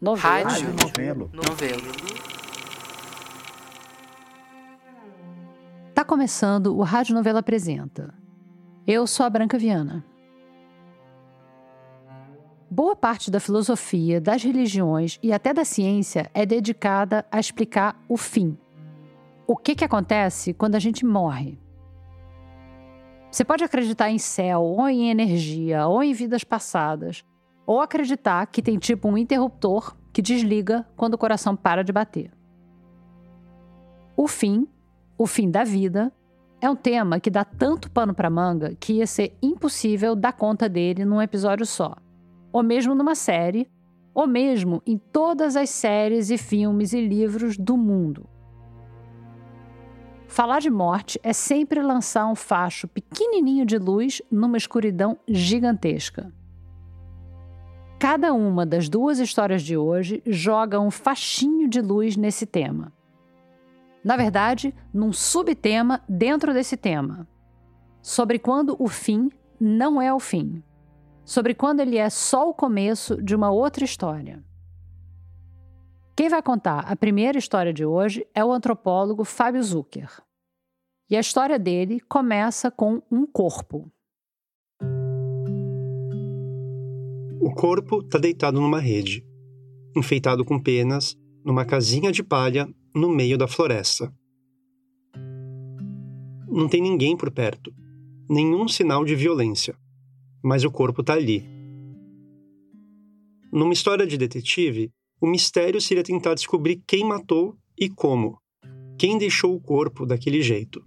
Novelo. Rádio. Novelo. Novelo. Tá começando o Rádio Novela Apresenta. Eu sou a Branca Viana. Boa parte da filosofia, das religiões e até da ciência é dedicada a explicar o fim. O que, que acontece quando a gente morre? Você pode acreditar em céu, ou em energia, ou em vidas passadas, ou acreditar que tem tipo um interruptor que desliga quando o coração para de bater. O fim, o fim da vida, é um tema que dá tanto pano para manga que ia ser impossível dar conta dele num episódio só, ou mesmo numa série, ou mesmo em todas as séries e filmes e livros do mundo. Falar de morte é sempre lançar um facho pequenininho de luz numa escuridão gigantesca. Cada uma das duas histórias de hoje joga um fachinho de luz nesse tema. Na verdade, num subtema dentro desse tema. Sobre quando o fim não é o fim. Sobre quando ele é só o começo de uma outra história. Quem vai contar a primeira história de hoje é o antropólogo Fábio Zucker. E a história dele começa com um corpo. O corpo está deitado numa rede, enfeitado com penas, numa casinha de palha no meio da floresta. Não tem ninguém por perto, nenhum sinal de violência, mas o corpo está ali. Numa história de detetive, o mistério seria tentar descobrir quem matou e como, quem deixou o corpo daquele jeito.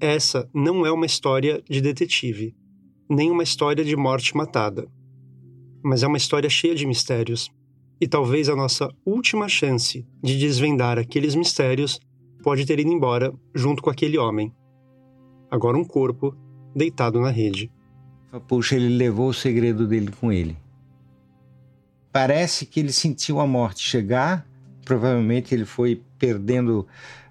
Essa não é uma história de detetive, nem uma história de morte matada. Mas é uma história cheia de mistérios, e talvez a nossa última chance de desvendar aqueles mistérios pode ter ido embora junto com aquele homem. Agora um corpo deitado na rede. Puxa, ele levou o segredo dele com ele. Parece que ele sentiu a morte chegar, provavelmente ele foi perdendo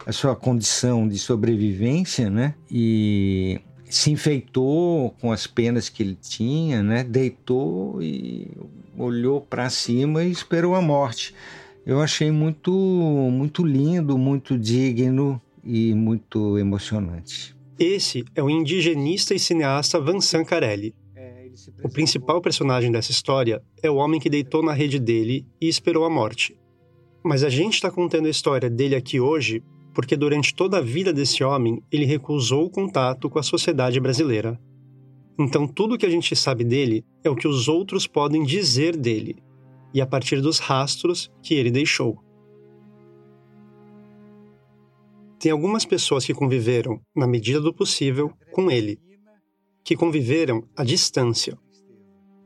a sua condição de sobrevivência, né? E se enfeitou com as penas que ele tinha, né? Deitou e olhou para cima e esperou a morte. Eu achei muito muito lindo, muito digno e muito emocionante. Esse é o indigenista e cineasta Vincent Carelli. O principal personagem dessa história é o homem que deitou na rede dele e esperou a morte. Mas a gente está contando a história dele aqui hoje porque durante toda a vida desse homem ele recusou o contato com a sociedade brasileira. Então tudo que a gente sabe dele é o que os outros podem dizer dele, e a partir dos rastros que ele deixou. Tem algumas pessoas que conviveram, na medida do possível, com ele, que conviveram à distância.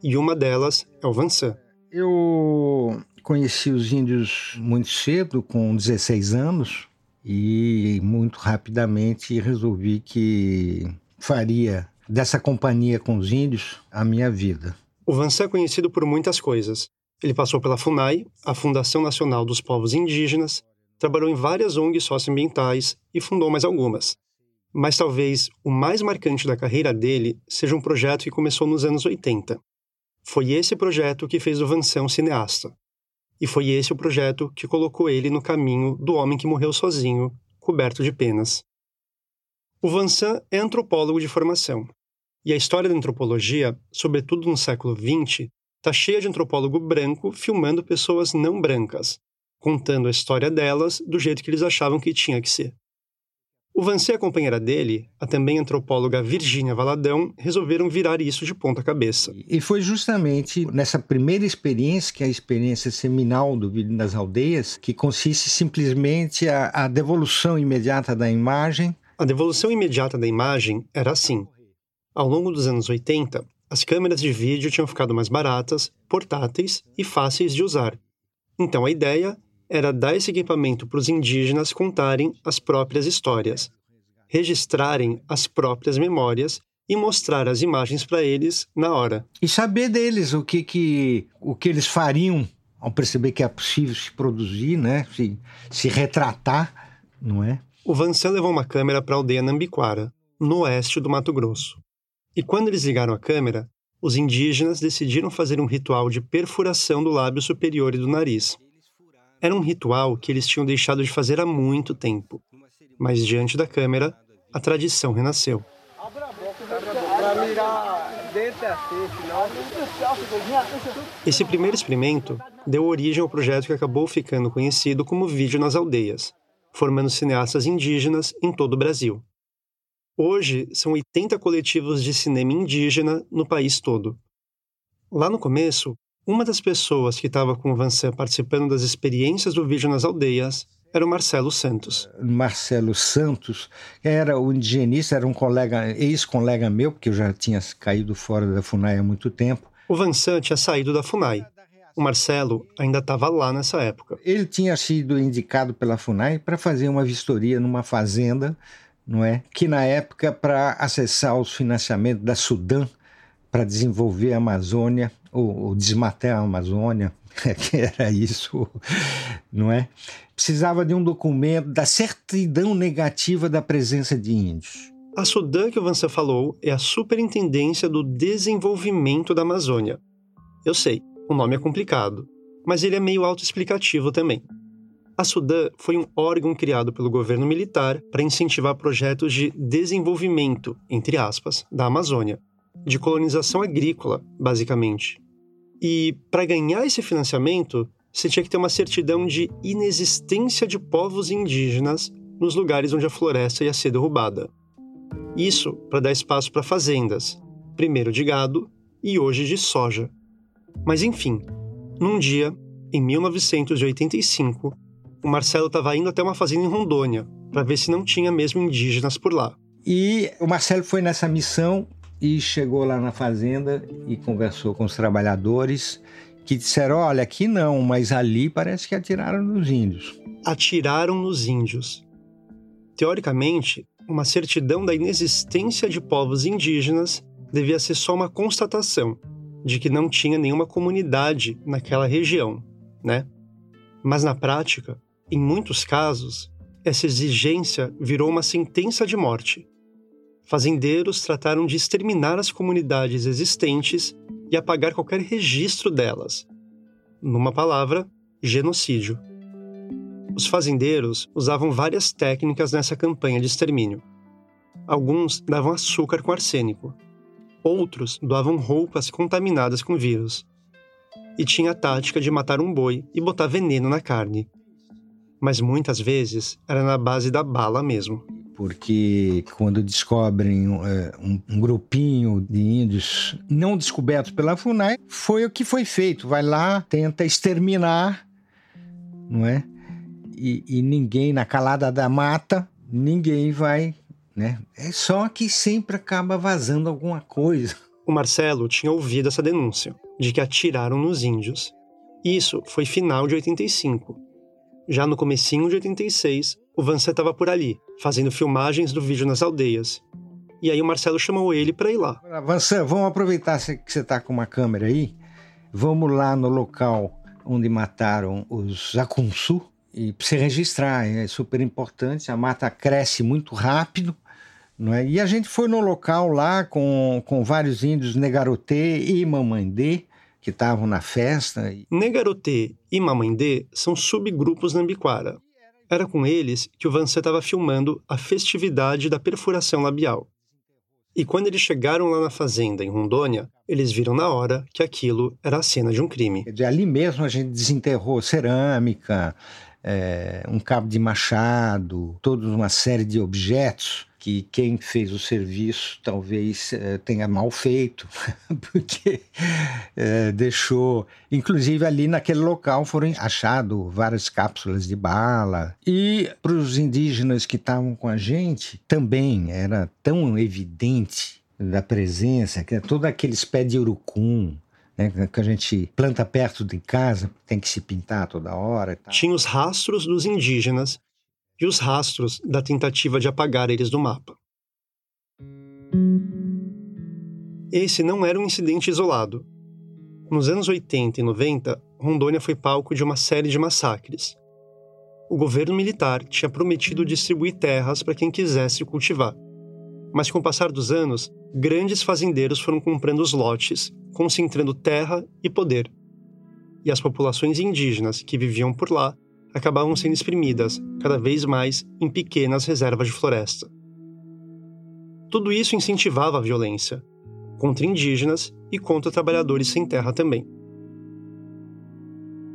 E uma delas é o Vansan. Eu conheci os índios muito cedo, com 16 anos, e muito rapidamente resolvi que faria dessa companhia com os índios a minha vida. O Vansan é conhecido por muitas coisas. Ele passou pela FUNAI, a Fundação Nacional dos Povos Indígenas, trabalhou em várias ONGs socioambientais e fundou mais algumas. Mas talvez o mais marcante da carreira dele seja um projeto que começou nos anos 80. Foi esse projeto que fez o Vansan um cineasta. E foi esse o projeto que colocou ele no caminho do homem que morreu sozinho, coberto de penas. O Vansan é antropólogo de formação. E a história da antropologia, sobretudo no século XX, está cheia de antropólogo branco filmando pessoas não brancas, contando a história delas do jeito que eles achavam que tinha que ser. O Vancé e a companheira dele, a também antropóloga Virgínia Valadão, resolveram virar isso de ponta cabeça. E foi justamente nessa primeira experiência, que é a experiência seminal do Vídeo das Aldeias, que consiste simplesmente a, a devolução imediata da imagem. A devolução imediata da imagem era assim. Ao longo dos anos 80, as câmeras de vídeo tinham ficado mais baratas, portáteis e fáceis de usar. Então a ideia era dar esse equipamento para os indígenas contarem as próprias histórias, registrarem as próprias memórias e mostrar as imagens para eles na hora. E saber deles o que, que, o que eles fariam ao perceber que é possível se produzir, né? se, se retratar, não é? O Vansan levou uma câmera para a aldeia Nambiquara, no oeste do Mato Grosso. E quando eles ligaram a câmera, os indígenas decidiram fazer um ritual de perfuração do lábio superior e do nariz. Era um ritual que eles tinham deixado de fazer há muito tempo, mas diante da câmera, a tradição renasceu. Esse primeiro experimento deu origem ao projeto que acabou ficando conhecido como Vídeo nas Aldeias, formando cineastas indígenas em todo o Brasil. Hoje, são 80 coletivos de cinema indígena no país todo. Lá no começo, uma das pessoas que estava com o Vansan participando das experiências do vídeo nas aldeias era o Marcelo Santos. Marcelo Santos era o indigenista, era um colega, ex-colega meu, porque eu já tinha caído fora da FUNAI há muito tempo. O Vansan tinha saído da FUNAI. O Marcelo ainda estava lá nessa época. Ele tinha sido indicado pela FUNAI para fazer uma vistoria numa fazenda não é? Que na época para acessar os financiamentos da Sudã para desenvolver a Amazônia ou, ou desmatar a Amazônia, que era isso, não é? Precisava de um documento da certidão negativa da presença de índios. A Sudã que o Vansa falou é a Superintendência do Desenvolvimento da Amazônia. Eu sei, o nome é complicado, mas ele é meio autoexplicativo também. A Sudã foi um órgão criado pelo governo militar para incentivar projetos de desenvolvimento, entre aspas, da Amazônia, de colonização agrícola, basicamente. E para ganhar esse financiamento, você tinha que ter uma certidão de inexistência de povos indígenas nos lugares onde a floresta ia ser derrubada. Isso para dar espaço para fazendas, primeiro de gado e hoje de soja. Mas enfim, num dia, em 1985, o Marcelo estava indo até uma fazenda em Rondônia para ver se não tinha mesmo indígenas por lá. E o Marcelo foi nessa missão e chegou lá na fazenda e conversou com os trabalhadores que disseram: olha, aqui não, mas ali parece que atiraram nos índios. Atiraram nos índios. Teoricamente, uma certidão da inexistência de povos indígenas devia ser só uma constatação de que não tinha nenhuma comunidade naquela região, né? Mas na prática, em muitos casos, essa exigência virou uma sentença de morte. Fazendeiros trataram de exterminar as comunidades existentes e apagar qualquer registro delas. Numa palavra, genocídio. Os fazendeiros usavam várias técnicas nessa campanha de extermínio. Alguns davam açúcar com arsênico, outros doavam roupas contaminadas com vírus. E tinha a tática de matar um boi e botar veneno na carne mas muitas vezes era na base da bala mesmo. Porque quando descobrem é, um, um, grupinho de índios não descobertos pela FUNAI, foi o que foi feito. Vai lá, tenta exterminar, não é? E, e ninguém, na calada da mata, ninguém vai, né? É só que sempre acaba vazando alguma coisa. O Marcelo tinha ouvido essa denúncia de que atiraram nos índios. Isso foi final de 85 já no comecinho de 86, o Vansan estava por ali, fazendo filmagens do vídeo nas aldeias. E aí o Marcelo chamou ele para ir lá. Vansan, vamos aproveitar que você está com uma câmera aí. Vamos lá no local onde mataram os Akunsu e para você registrar, é super importante. A mata cresce muito rápido. Não é? E a gente foi no local lá com, com vários índios Negarotê e Mamandê, que estavam na festa. Negarotê e Mamandê são subgrupos Nambiquara. Era com eles que o Vancê estava filmando a festividade da perfuração labial. E quando eles chegaram lá na fazenda, em Rondônia, eles viram na hora que aquilo era a cena de um crime. Ali mesmo a gente desenterrou cerâmica, é, um cabo de machado, toda uma série de objetos que quem fez o serviço talvez é, tenha mal feito, porque é, deixou. Inclusive, ali naquele local foram achadas várias cápsulas de bala. E para os indígenas que estavam com a gente, também era tão evidente da presença, que é todo aqueles pés de urucum, né, que a gente planta perto de casa, tem que se pintar toda hora. Tinha os rastros dos indígenas e os rastros da tentativa de apagar eles do mapa. Esse não era um incidente isolado. Nos anos 80 e 90, Rondônia foi palco de uma série de massacres. O governo militar tinha prometido distribuir terras para quem quisesse cultivar. Mas com o passar dos anos, grandes fazendeiros foram comprando os lotes, concentrando terra e poder. E as populações indígenas que viviam por lá acabavam sendo exprimidas, cada vez mais, em pequenas reservas de floresta. Tudo isso incentivava a violência, contra indígenas e contra trabalhadores sem terra também.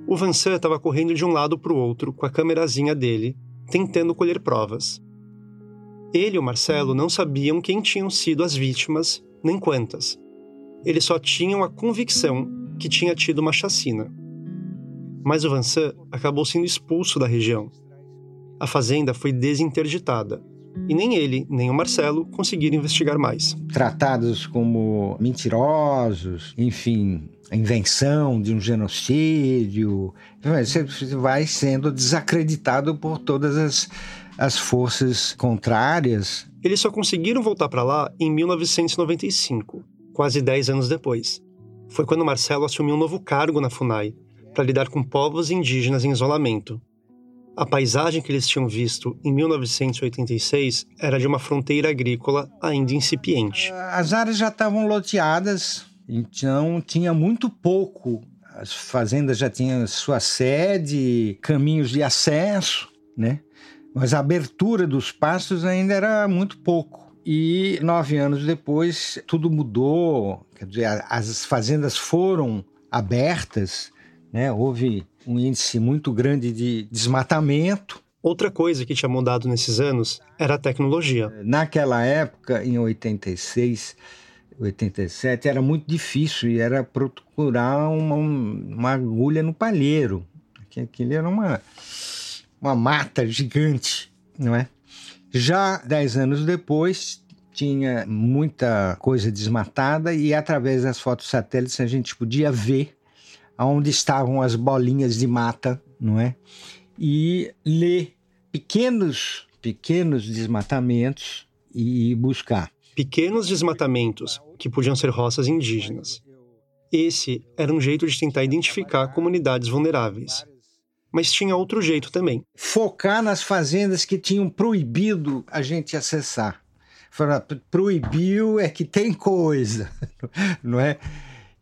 O Vansan estava correndo de um lado para o outro com a câmerazinha dele, tentando colher provas. Ele e o Marcelo não sabiam quem tinham sido as vítimas, nem quantas. Eles só tinham a convicção que tinha tido uma chacina. Mas o Vansan acabou sendo expulso da região. A fazenda foi desinterditada e nem ele, nem o Marcelo conseguiram investigar mais. Tratados como mentirosos, enfim, a invenção de um genocídio, você vai sendo desacreditado por todas as as forças contrárias. Eles só conseguiram voltar para lá em 1995, quase 10 anos depois. Foi quando Marcelo assumiu um novo cargo na FUNAI, para lidar com povos indígenas em isolamento. A paisagem que eles tinham visto em 1986 era de uma fronteira agrícola ainda incipiente. As áreas já estavam loteadas, então tinha muito pouco. As fazendas já tinham sua sede, caminhos de acesso, né? Mas a abertura dos pastos ainda era muito pouco. E nove anos depois, tudo mudou, quer dizer, as fazendas foram abertas, né? houve um índice muito grande de desmatamento. Outra coisa que tinha mudado nesses anos era a tecnologia. Naquela época, em 86, 87, era muito difícil e era procurar uma, uma agulha no palheiro. Aquilo era uma uma mata gigante, não é? Já dez anos depois, tinha muita coisa desmatada e através das fotos satélites a gente podia ver onde estavam as bolinhas de mata, não é? E ler pequenos, pequenos desmatamentos e buscar. Pequenos desmatamentos que podiam ser roças indígenas. Esse era um jeito de tentar identificar comunidades vulneráveis mas tinha outro jeito também. Focar nas fazendas que tinham proibido a gente acessar. Proibiu é que tem coisa, não é?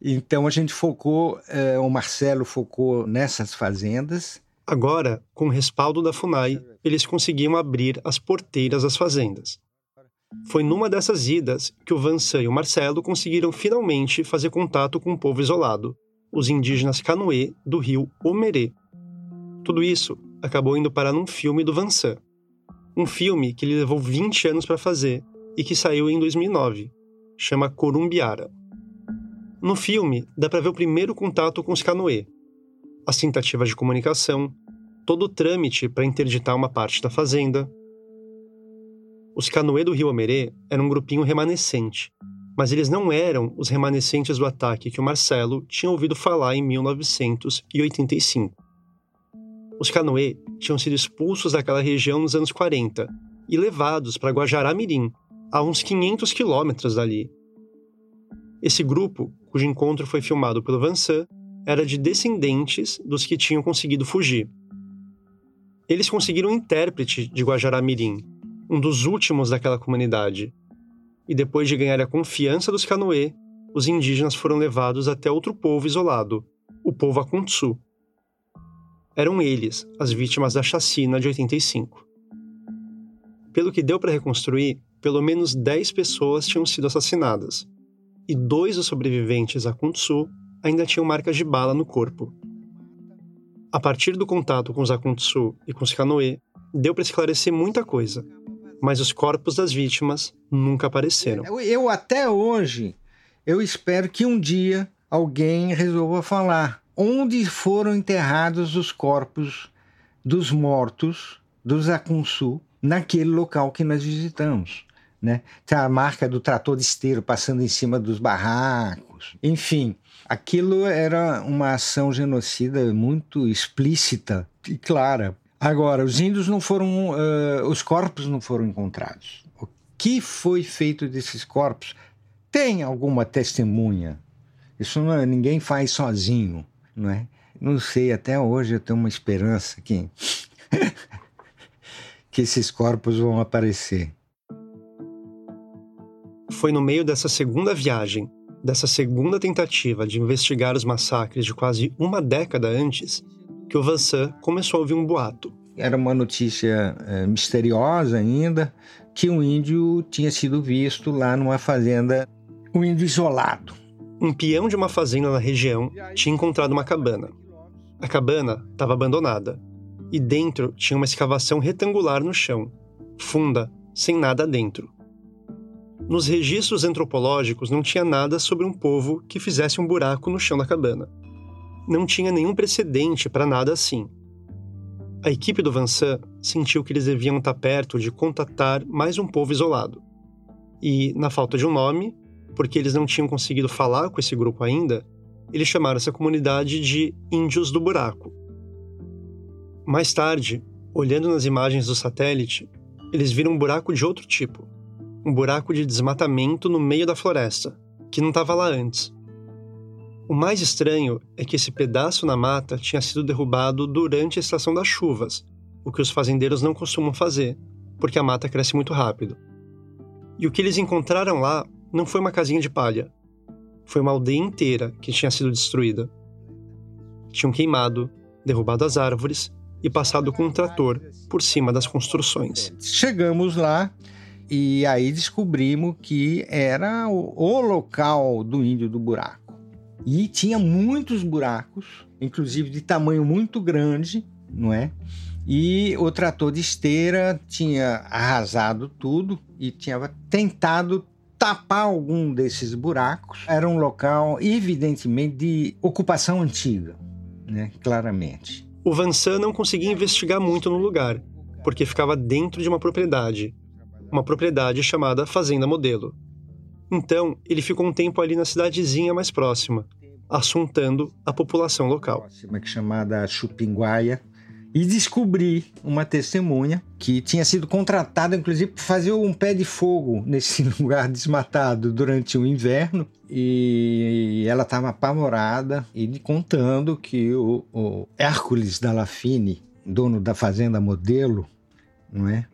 Então a gente focou, eh, o Marcelo focou nessas fazendas. Agora, com o respaldo da FUNAI, eles conseguiam abrir as porteiras das fazendas. Foi numa dessas idas que o Vansan e o Marcelo conseguiram finalmente fazer contato com o povo isolado, os indígenas Canoê do rio Omerê, tudo isso acabou indo parar num filme do Vansan. Um filme que ele levou 20 anos para fazer e que saiu em 2009. Chama Corumbiara. No filme, dá para ver o primeiro contato com os Canoê, as tentativas de comunicação, todo o trâmite para interditar uma parte da fazenda. Os Canoê do Rio Amerê eram um grupinho remanescente, mas eles não eram os remanescentes do ataque que o Marcelo tinha ouvido falar em 1985. Os Canoê tinham sido expulsos daquela região nos anos 40 e levados para Guajará-Mirim, a uns 500 quilômetros dali. Esse grupo, cujo encontro foi filmado pelo Vansan, era de descendentes dos que tinham conseguido fugir. Eles conseguiram um intérprete de Guajará-Mirim, um dos últimos daquela comunidade. E depois de ganhar a confiança dos Canoê, os indígenas foram levados até outro povo isolado, o povo Akuntsu, eram eles as vítimas da chacina de 85. Pelo que deu para reconstruir, pelo menos 10 pessoas tinham sido assassinadas, e dois dos sobreviventes a Kuntsu ainda tinham marcas de bala no corpo. A partir do contato com os Akuntsu e com os Kanoe, deu para esclarecer muita coisa, mas os corpos das vítimas nunca apareceram. Eu, eu até hoje, eu espero que um dia alguém resolva falar onde foram enterrados os corpos dos mortos dos Akunsu naquele local que nós visitamos. Né? Tem a marca do trator de esteiro passando em cima dos barracos. Enfim, aquilo era uma ação genocida muito explícita e clara. Agora, os índios não foram, uh, os corpos não foram encontrados. O que foi feito desses corpos? Tem alguma testemunha? Isso não, é, ninguém faz sozinho não é? Não sei, até hoje eu tenho uma esperança que, que esses corpos vão aparecer. Foi no meio dessa segunda viagem, dessa segunda tentativa de investigar os massacres de quase uma década antes, que o Vansan começou a ouvir um boato. Era uma notícia é, misteriosa ainda, que um índio tinha sido visto lá numa fazenda, um índio isolado. Um peão de uma fazenda na região tinha encontrado uma cabana. A cabana estava abandonada e dentro tinha uma escavação retangular no chão, funda, sem nada dentro. Nos registros antropológicos não tinha nada sobre um povo que fizesse um buraco no chão da cabana. Não tinha nenhum precedente para nada assim. A equipe do Vansan sentiu que eles deviam estar perto de contatar mais um povo isolado. E, na falta de um nome, porque eles não tinham conseguido falar com esse grupo ainda, eles chamaram essa comunidade de Índios do Buraco. Mais tarde, olhando nas imagens do satélite, eles viram um buraco de outro tipo um buraco de desmatamento no meio da floresta, que não estava lá antes. O mais estranho é que esse pedaço na mata tinha sido derrubado durante a estação das chuvas, o que os fazendeiros não costumam fazer, porque a mata cresce muito rápido. E o que eles encontraram lá não foi uma casinha de palha, foi uma aldeia inteira que tinha sido destruída. Tinham queimado, derrubado as árvores e passado com um trator por cima das construções. Chegamos lá e aí descobrimos que era o, o local do índio do buraco. E tinha muitos buracos, inclusive de tamanho muito grande, não é? E o trator de esteira tinha arrasado tudo e tinha tentado tapar algum desses buracos. Era um local, evidentemente, de ocupação antiga, né? claramente. O Vansan não conseguia investigar muito no lugar, porque ficava dentro de uma propriedade uma propriedade chamada Fazenda Modelo. Então, ele ficou um tempo ali na cidadezinha mais próxima, assuntando a população local. É que chamada Chupinguaia, e descobri uma testemunha que tinha sido contratada, inclusive, para fazer um pé de fogo nesse lugar desmatado durante o inverno. E ela estava apavorada e contando que o, o Hércules Dallafine, dono da fazenda Modelo, não é?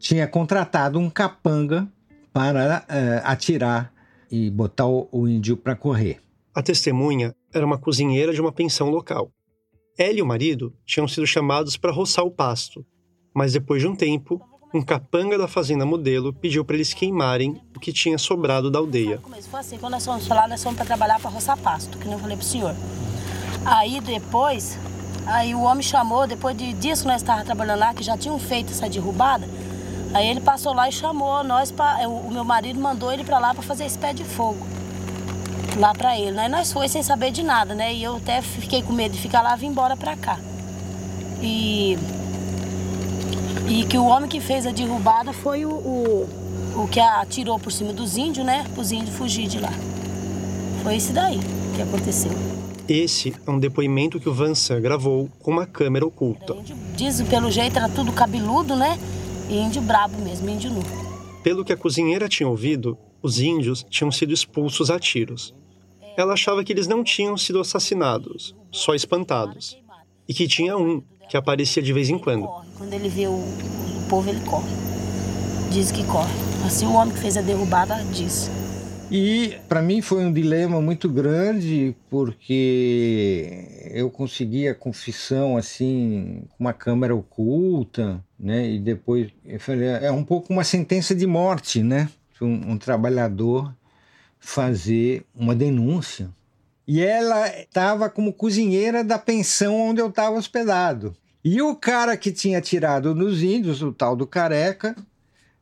Tinha contratado um capanga para uh, atirar e botar o, o índio para correr. A testemunha era uma cozinheira de uma pensão local. Ela e o marido tinham sido chamados para roçar o pasto, mas depois de um tempo, um capanga da fazenda modelo pediu para eles queimarem o que tinha sobrado da aldeia. Foi assim, quando nós fomos lá, nós fomos para trabalhar para roçar pasto, que eu falei para o senhor. Aí depois, aí o homem chamou, depois de dias que nós estávamos trabalhando lá, que já tinham feito essa derrubada, Aí ele passou lá e chamou nós para o meu marido mandou ele para lá para fazer esse pé de fogo. Lá para ele, né? Nós foi sem saber de nada, né? E eu até fiquei com medo de ficar lá e vim embora para cá. E e que o homem que fez a derrubada foi o, o, o que atirou por cima dos índios, né? Os índios fugir de lá. Foi isso daí que aconteceu. Esse é um depoimento que o Vansan gravou com uma câmera oculta. Diz pelo jeito era tudo cabeludo, né? Índio brabo mesmo, índio nu. Pelo que a cozinheira tinha ouvido, os índios tinham sido expulsos a tiros. Ela achava que eles não tinham sido assassinados, só espantados. E que tinha um que aparecia de vez em quando. Quando ele vê o, o povo, ele corre. Diz que corre. Assim o homem que fez a derrubada diz. E para mim foi um dilema muito grande, porque eu consegui a confissão assim, com uma câmera oculta, né? E depois eu falei, é um pouco uma sentença de morte, né? Um, um trabalhador fazer uma denúncia. E ela estava como cozinheira da pensão onde eu estava hospedado. E o cara que tinha tirado nos índios, o tal do careca,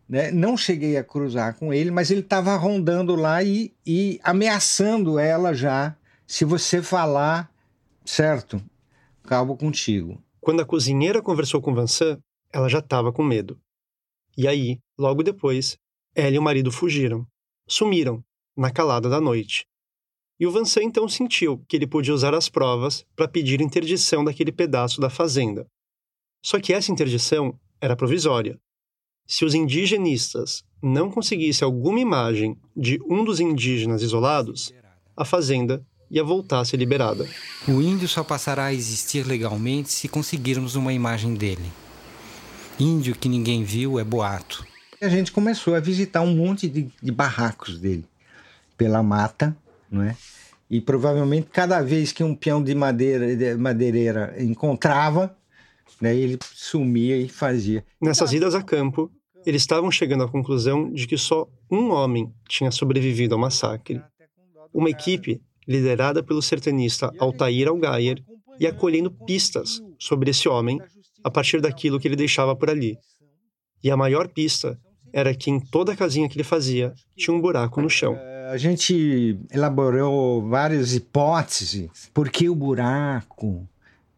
né? Não cheguei a cruzar com ele, mas ele estava rondando lá e, e ameaçando ela já. Se você falar, certo, acabo contigo. Quando a cozinheira conversou com Vincent, ela já estava com medo. E aí, logo depois, ela e o marido fugiram. Sumiram, na calada da noite. E o Vincent então sentiu que ele podia usar as provas para pedir interdição daquele pedaço da fazenda. Só que essa interdição era provisória. Se os indigenistas não conseguissem alguma imagem de um dos indígenas isolados, a fazenda ia voltar a ser liberada. O índio só passará a existir legalmente se conseguirmos uma imagem dele. Índio que ninguém viu é boato. A gente começou a visitar um monte de, de barracos dele pela mata, não é? E provavelmente cada vez que um peão de madeira de madeireira encontrava, né, ele sumia e fazia. Nessas idas a campo, eles estavam chegando à conclusão de que só um homem tinha sobrevivido ao massacre. Uma equipe liderada pelo sertanista Altair Algayer e acolhendo pistas sobre esse homem a partir daquilo que ele deixava por ali. E a maior pista era que em toda a casinha que ele fazia tinha um buraco no chão. A gente elaborou várias hipóteses. Por que o buraco?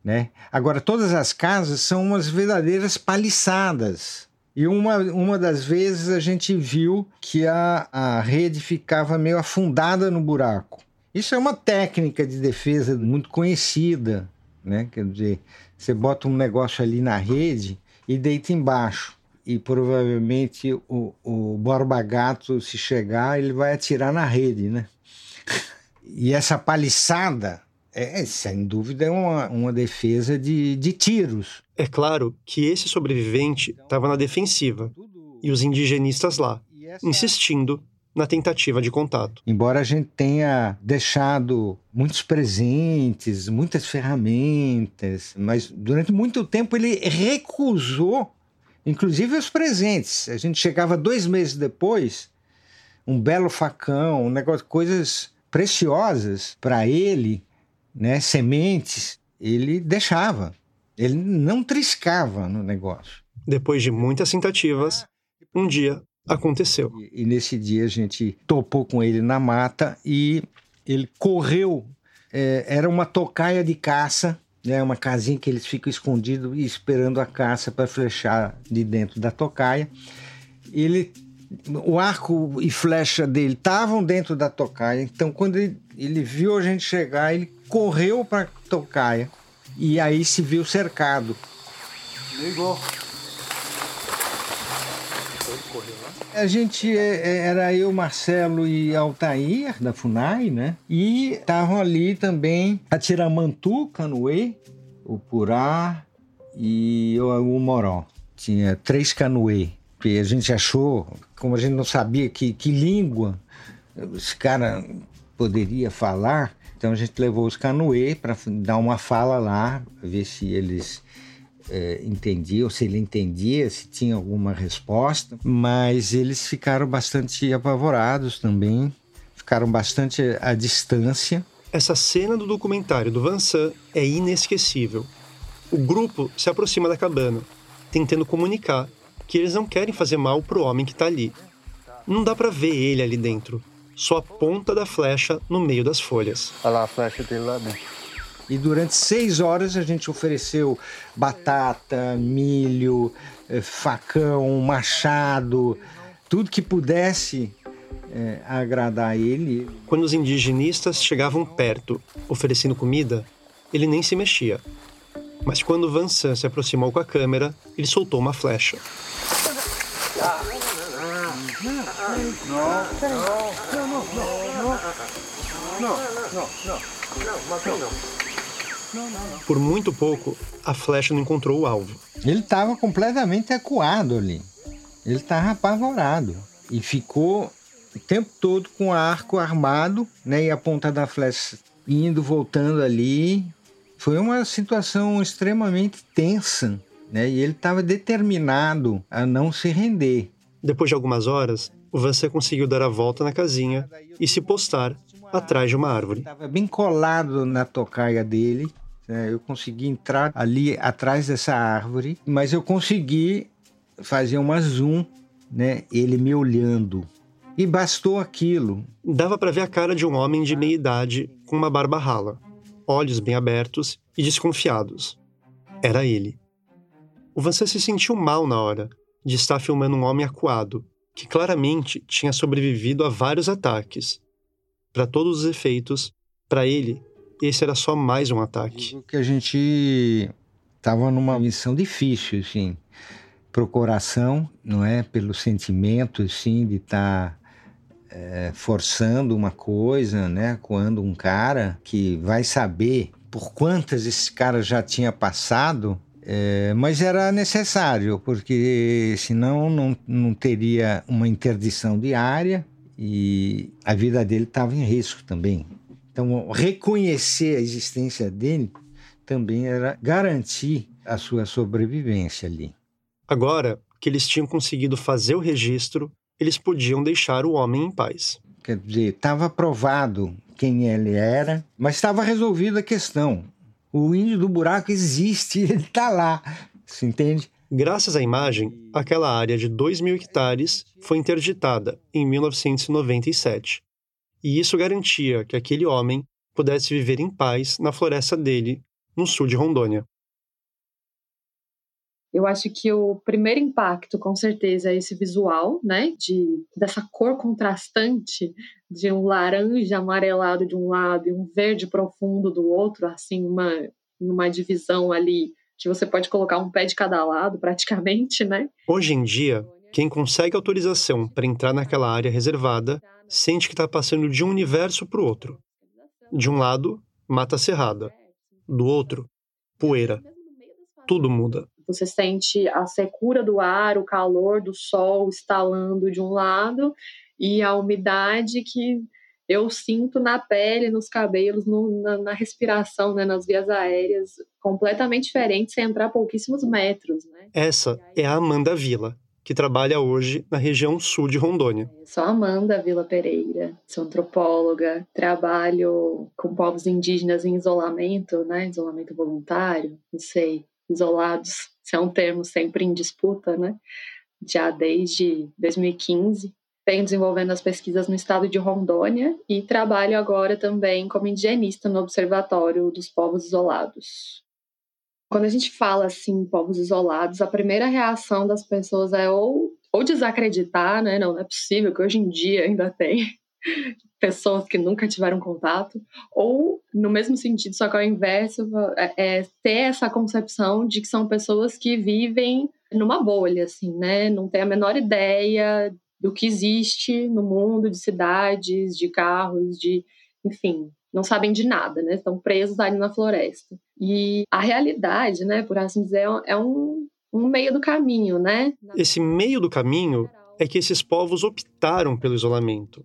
Né? Agora, todas as casas são umas verdadeiras paliçadas. E uma, uma das vezes a gente viu que a, a rede ficava meio afundada no buraco. Isso é uma técnica de defesa muito conhecida, né? Quer dizer, você bota um negócio ali na rede e deita embaixo. E provavelmente o, o Borba Gato, se chegar, ele vai atirar na rede, né? E essa paliçada é, sem dúvida, é uma, uma defesa de, de tiros. É claro que esse sobrevivente estava na defensiva e os indigenistas lá, insistindo na tentativa de contato. Embora a gente tenha deixado muitos presentes, muitas ferramentas, mas durante muito tempo ele recusou, inclusive os presentes. A gente chegava dois meses depois, um belo facão, um negócio, coisas preciosas para ele né, sementes, ele deixava. Ele não triscava no negócio. Depois de muitas tentativas, um dia aconteceu. E, e nesse dia a gente topou com ele na mata e ele correu. É, era uma tocaia de caça, né, uma casinha que eles ficam escondidos e esperando a caça para flechar de dentro da tocaia. Ele o arco e flecha dele estavam dentro da tocaia. Então, quando ele, ele viu a gente chegar, ele correu para a tocaia e aí se viu cercado. Ligou. A gente é, é, era eu, Marcelo e Altair, da FUNAI, né? E estavam ali também a Tiramantu, Canoê, o Purá e o, Moró. Tinha três canoê porque a gente achou, como a gente não sabia que, que língua esse cara poderia falar, então a gente levou os canoê para dar uma fala lá, ver se eles é, entendiam, se ele entendia, se tinha alguma resposta. Mas eles ficaram bastante apavorados também, ficaram bastante à distância. Essa cena do documentário do Vansan é inesquecível. O grupo se aproxima da cabana, tentando comunicar que eles não querem fazer mal pro homem que tá ali. Não dá para ver ele ali dentro, só a ponta da flecha no meio das folhas. Olha lá a flecha dele lá dentro. E durante seis horas a gente ofereceu batata, milho, eh, facão, machado, tudo que pudesse é, agradar ele. Quando os indigenistas chegavam perto, oferecendo comida, ele nem se mexia. Mas quando Vansan se aproximou com a câmera, ele soltou uma flecha. Por muito pouco, a flecha não encontrou o alvo. Ele estava completamente acuado ali. Ele estava apavorado. E ficou o tempo todo com o arco armado, né? E a ponta da flecha indo, voltando ali. Foi uma situação extremamente tensa né? E ele estava determinado a não se render. Depois de algumas horas, o Vancé conseguiu dar a volta na casinha e se postar atrás de uma árvore. Estava bem colado na tocaia dele. Né? Eu consegui entrar ali atrás dessa árvore, mas eu consegui fazer uma zoom, né? Ele me olhando. E bastou aquilo. Dava para ver a cara de um homem de meia idade com uma barba rala, olhos bem abertos e desconfiados. Era ele. O Vancé se sentiu mal na hora de estar filmando um homem acuado, que claramente tinha sobrevivido a vários ataques. Para todos os efeitos, para ele, esse era só mais um ataque. Que a gente estava numa missão difícil, assim, pro coração, não é? Pelo sentimento, assim, de estar tá, é, forçando uma coisa, né? Quando um cara que vai saber por quantas esse cara já tinha passado, É, mas era necessário, porque senão não, não teria uma interdição diária e a vida dele estava em risco também. Então, reconhecer a existência dele também era garantir a sua sobrevivência ali. Agora que eles tinham conseguido fazer o registro, eles podiam deixar o homem em paz. Quer dizer, estava provado quem ele era, mas estava resolvida a questão. O índio do buraco existe, ele está lá. Você entende? Graças à imagem, aquela área de 2 mil hectares foi interditada em 1997. E isso garantia que aquele homem pudesse viver em paz na floresta dele, no sul de Rondônia. Eu acho que o primeiro impacto, com certeza, é esse visual, né? De, dessa cor contrastante de um laranja amarelado de um lado e um verde profundo do outro, assim, uma, uma divisão ali que você pode colocar um pé de cada lado, praticamente, né? Hoje em dia, quem consegue autorização para entrar naquela área reservada sente que está passando de um universo para o outro. De um lado, mata cerrada. Do outro, poeira. Tudo muda. Você sente a secura do ar, o calor do sol estalando de um lado e a umidade que eu sinto na pele, nos cabelos, no, na, na, respiração, né, nas vias aéreas, completamente diferente sem entrar pouquíssimos metros. Né? Essa é a Amanda Vila, que trabalha hoje na região sul de Rondônia. Sou Amanda Vila Pereira, sou antropóloga, trabalho com povos indígenas em isolamento, né, isolamento voluntário, não sei, isolados esse é um termo sempre em disputa, né? Já desde 2015. Venho desenvolvendo as pesquisas no estado de Rondônia e trabalho agora também como indigenista no Observatório dos Povos Isolados. Quando a gente fala assim, povos isolados, a primeira reação das pessoas é ou, ou desacreditar, né? Não, não é possível que hoje em dia ainda tem pessoas que nunca tiveram contato, ou no mesmo sentido, só que ao inverso, é, é, ter essa concepção de que são pessoas que vivem numa bolha, assim, né? Não tem a menor ideia do que existe no mundo de cidades, de carros, de, enfim, não sabem de nada, né? Estão presos ali na floresta. E a realidade, né, por assim dizer, é um, um meio do caminho, né? Esse meio do caminho é que esses povos optaram pelo isolamento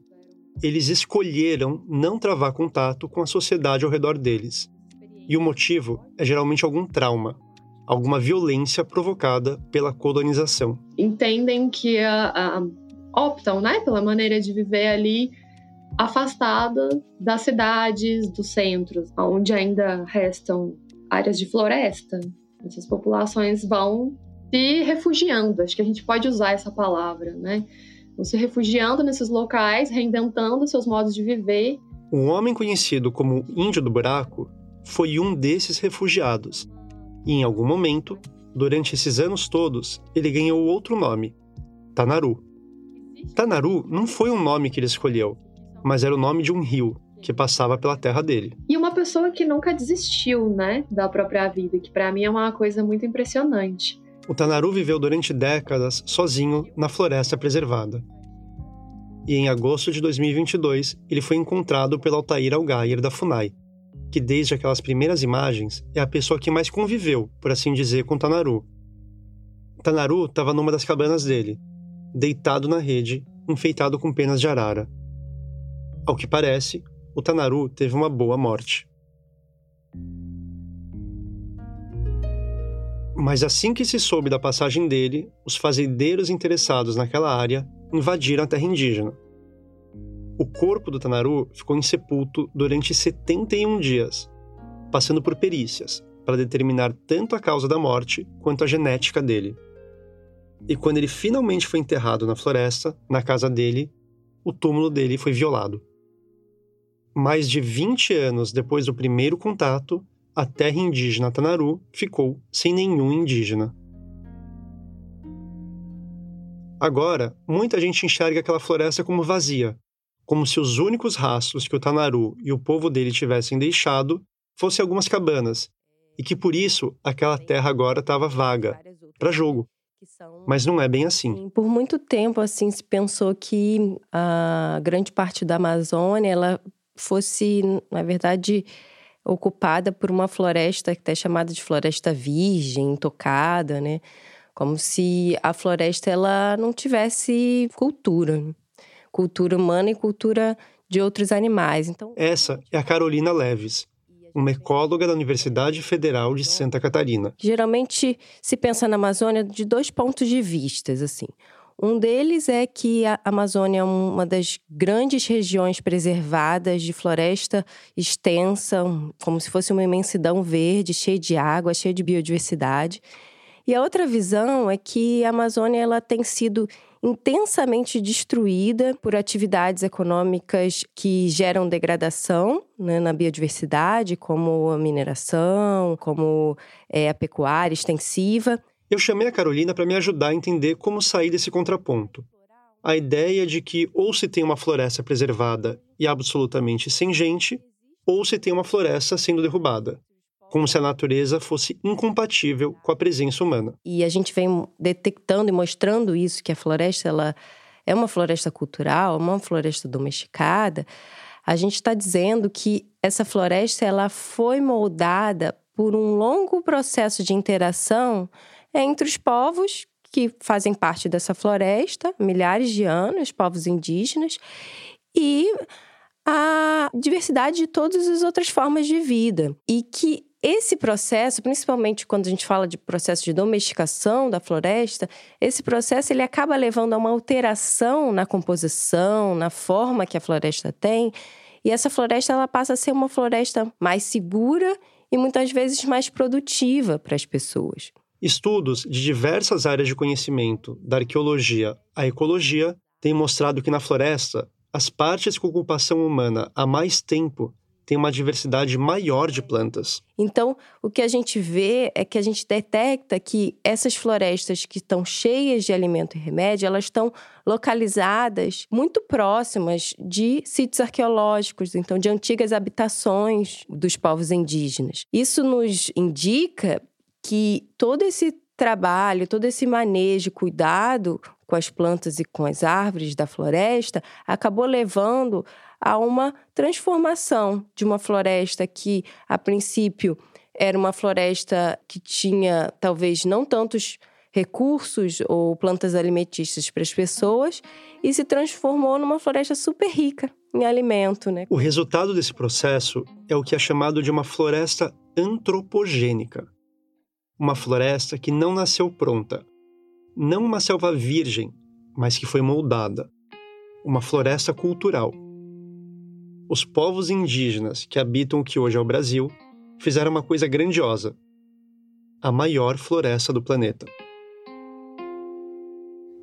eles escolheram não travar contato com a sociedade ao redor deles. E o motivo é geralmente algum trauma, alguma violência provocada pela colonização. Entendem que a, a, optam né, pela maneira de viver ali afastada das cidades, dos centros, onde ainda restam áreas de floresta. Essas populações vão se refugiando, acho que a gente pode usar essa palavra, né? se refugiando nesses locais, reinventando seus modos de viver. Um homem conhecido como Índio do Buraco foi um desses refugiados. E em algum momento, durante esses anos todos, ele ganhou outro nome: Tanaru. Tanaru não foi um nome que ele escolheu, mas era o nome de um rio que passava pela terra dele. E uma pessoa que nunca desistiu, né, da própria vida, que para mim é uma coisa muito impressionante. O Tanaru viveu durante décadas sozinho na floresta preservada. E em agosto de 2022, ele foi encontrado pelo Altair Algair da FUNAI, que desde aquelas primeiras imagens é a pessoa que mais conviveu, por assim dizer, com Tanaru. Tanaru estava numa das cabanas dele, deitado na rede, enfeitado com penas de arara. Ao que parece, o Tanaru teve uma boa morte. Mas assim que se soube da passagem dele, os fazendeiros interessados naquela área invadiram a terra indígena. O corpo do Tanaru ficou insepulto durante 71 dias, passando por perícias para determinar tanto a causa da morte quanto a genética dele. E quando ele finalmente foi enterrado na floresta, na casa dele, o túmulo dele foi violado. Mais de 20 anos depois do primeiro contato, a terra indígena Tanaru ficou sem nenhum indígena. Agora, muita gente enxerga aquela floresta como vazia, como se os únicos rastros que o Tanaru e o povo dele tivessem deixado fossem algumas cabanas, e que por isso aquela terra agora estava vaga, para jogo. Mas não é bem assim. Por muito tempo assim se pensou que a grande parte da Amazônia ela fosse, na verdade, ocupada por uma floresta que é chamada de floresta virgem, intocada, né? Como se a floresta ela não tivesse cultura, cultura humana e cultura de outros animais. Então, essa é a Carolina Leves, uma ecóloga da Universidade Federal de Santa Catarina. Geralmente se pensa na Amazônia de dois pontos de vista, assim. Um deles é que a Amazônia é uma das grandes regiões preservadas de floresta extensa, como se fosse uma imensidão verde, cheia de água, cheia de biodiversidade. E a outra visão é que a Amazônia ela tem sido intensamente destruída por atividades econômicas que geram degradação né, na biodiversidade, como a mineração, como é, a pecuária extensiva. Eu chamei a Carolina para me ajudar a entender como sair desse contraponto. A ideia de que ou se tem uma floresta preservada e absolutamente sem gente, ou se tem uma floresta sendo derrubada como se a natureza fosse incompatível com a presença humana. E a gente vem detectando e mostrando isso que a floresta ela é uma floresta cultural, uma floresta domesticada. A gente está dizendo que essa floresta ela foi moldada por um longo processo de interação entre os povos que fazem parte dessa floresta, milhares de anos, povos indígenas, e a diversidade de todas as outras formas de vida. E que esse processo, principalmente quando a gente fala de processo de domesticação da floresta, esse processo ele acaba levando a uma alteração na composição, na forma que a floresta tem, e essa floresta ela passa a ser uma floresta mais segura e muitas vezes mais produtiva para as pessoas. Estudos de diversas áreas de conhecimento, da arqueologia à ecologia, têm mostrado que na floresta, as partes com ocupação humana há mais tempo tem uma diversidade maior de plantas. Então, o que a gente vê é que a gente detecta que essas florestas que estão cheias de alimento e remédio, elas estão localizadas muito próximas de sítios arqueológicos, então de antigas habitações dos povos indígenas. Isso nos indica que todo esse trabalho, todo esse manejo, cuidado com as plantas e com as árvores da floresta acabou levando a uma transformação de uma floresta que, a princípio, era uma floresta que tinha talvez não tantos recursos ou plantas alimentícias para as pessoas e se transformou numa floresta super rica em alimento, né? O resultado desse processo é o que é chamado de uma floresta antropogênica. Uma floresta que não nasceu pronta, não uma selva virgem, mas que foi moldada. Uma floresta cultural os povos indígenas que habitam o que hoje é o Brasil fizeram uma coisa grandiosa: a maior floresta do planeta.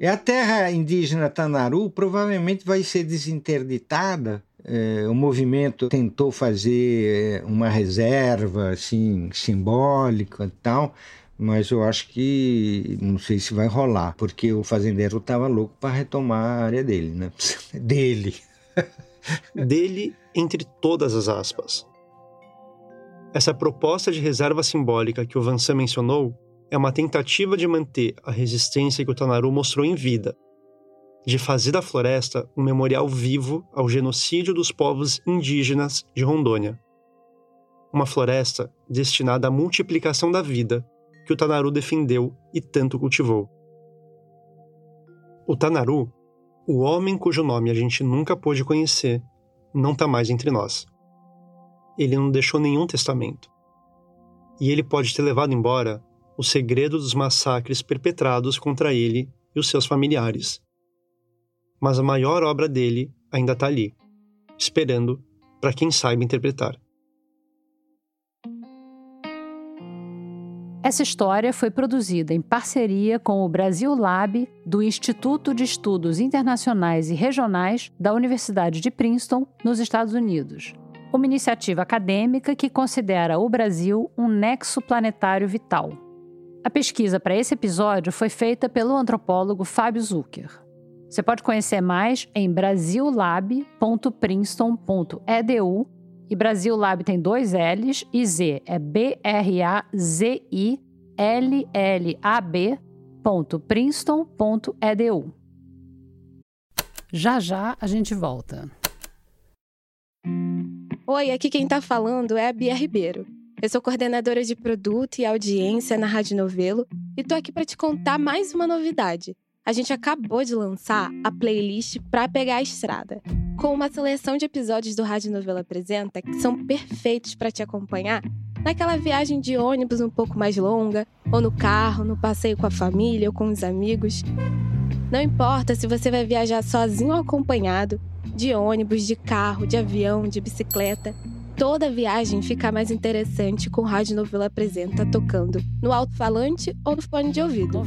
E a terra indígena Tanaru provavelmente vai ser desinterditada. É, o movimento tentou fazer é, uma reserva assim simbólica e tal, mas eu acho que não sei se vai rolar, porque o fazendeiro estava louco para retomar a área dele, né? dele. dele entre todas as aspas. Essa proposta de reserva simbólica que o Vansan mencionou é uma tentativa de manter a resistência que o Tanaru mostrou em vida, de fazer da floresta um memorial vivo ao genocídio dos povos indígenas de Rondônia. Uma floresta destinada à multiplicação da vida que o Tanaru defendeu e tanto cultivou. O Tanaru o homem cujo nome a gente nunca pôde conhecer não está mais entre nós. Ele não deixou nenhum testamento. E ele pode ter levado embora o segredo dos massacres perpetrados contra ele e os seus familiares. Mas a maior obra dele ainda está ali, esperando para quem saiba interpretar. Essa história foi produzida em parceria com o Brasil Lab do Instituto de Estudos Internacionais e Regionais da Universidade de Princeton, nos Estados Unidos. Uma iniciativa acadêmica que considera o Brasil um nexo planetário vital. A pesquisa para esse episódio foi feita pelo antropólogo Fábio Zucker. Você pode conhecer mais em brasillab.princeton.edu e Brasil Lab tem dois L's e Z. É B-R-A-Z-I-L-L-A-B.princeton.edu. Já já a gente volta. Oi, aqui quem tá falando é a Bia Ribeiro. Eu sou coordenadora de produto e audiência na Rádio Novelo e tô aqui para te contar mais uma novidade. A gente acabou de lançar a playlist Pra Pegar a Estrada, com uma seleção de episódios do Rádio Novelo Apresenta que são perfeitos para te acompanhar naquela viagem de ônibus um pouco mais longa, ou no carro, no passeio com a família ou com os amigos. Não importa se você vai viajar sozinho ou acompanhado, de ônibus, de carro, de avião, de bicicleta. Toda viagem fica mais interessante com o Rádio Novela Apresenta tocando no alto-falante ou no fone de ouvido.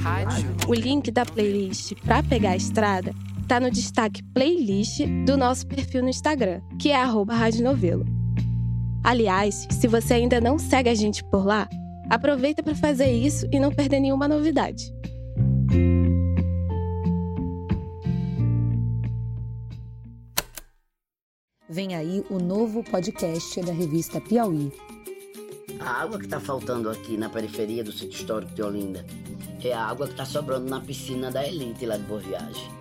O link da playlist para pegar a estrada tá no destaque playlist do nosso perfil no Instagram, que é Rádio Novelo. Aliás, se você ainda não segue a gente por lá, aproveita para fazer isso e não perder nenhuma novidade. Vem aí o novo podcast da revista Piauí. A água que está faltando aqui na periferia do sítio histórico de Olinda é a água que está sobrando na piscina da Elite lá de Boa Viagem.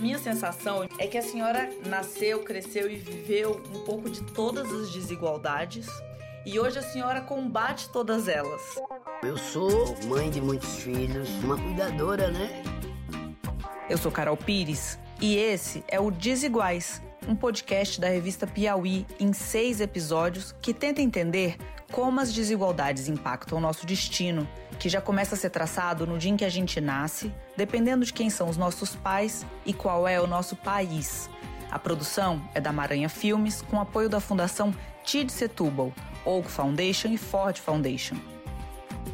Minha sensação é que a senhora nasceu, cresceu e viveu um pouco de todas as desigualdades e hoje a senhora combate todas elas. Eu sou mãe de muitos filhos, uma cuidadora, né? Eu sou Carol Pires e esse é o Desiguais um podcast da revista Piauí em seis episódios que tenta entender como as desigualdades impactam o nosso destino, que já começa a ser traçado no dia em que a gente nasce, dependendo de quem são os nossos pais e qual é o nosso país. A produção é da Maranha Filmes, com apoio da Fundação Tid Setúbal, Oak Foundation e Ford Foundation.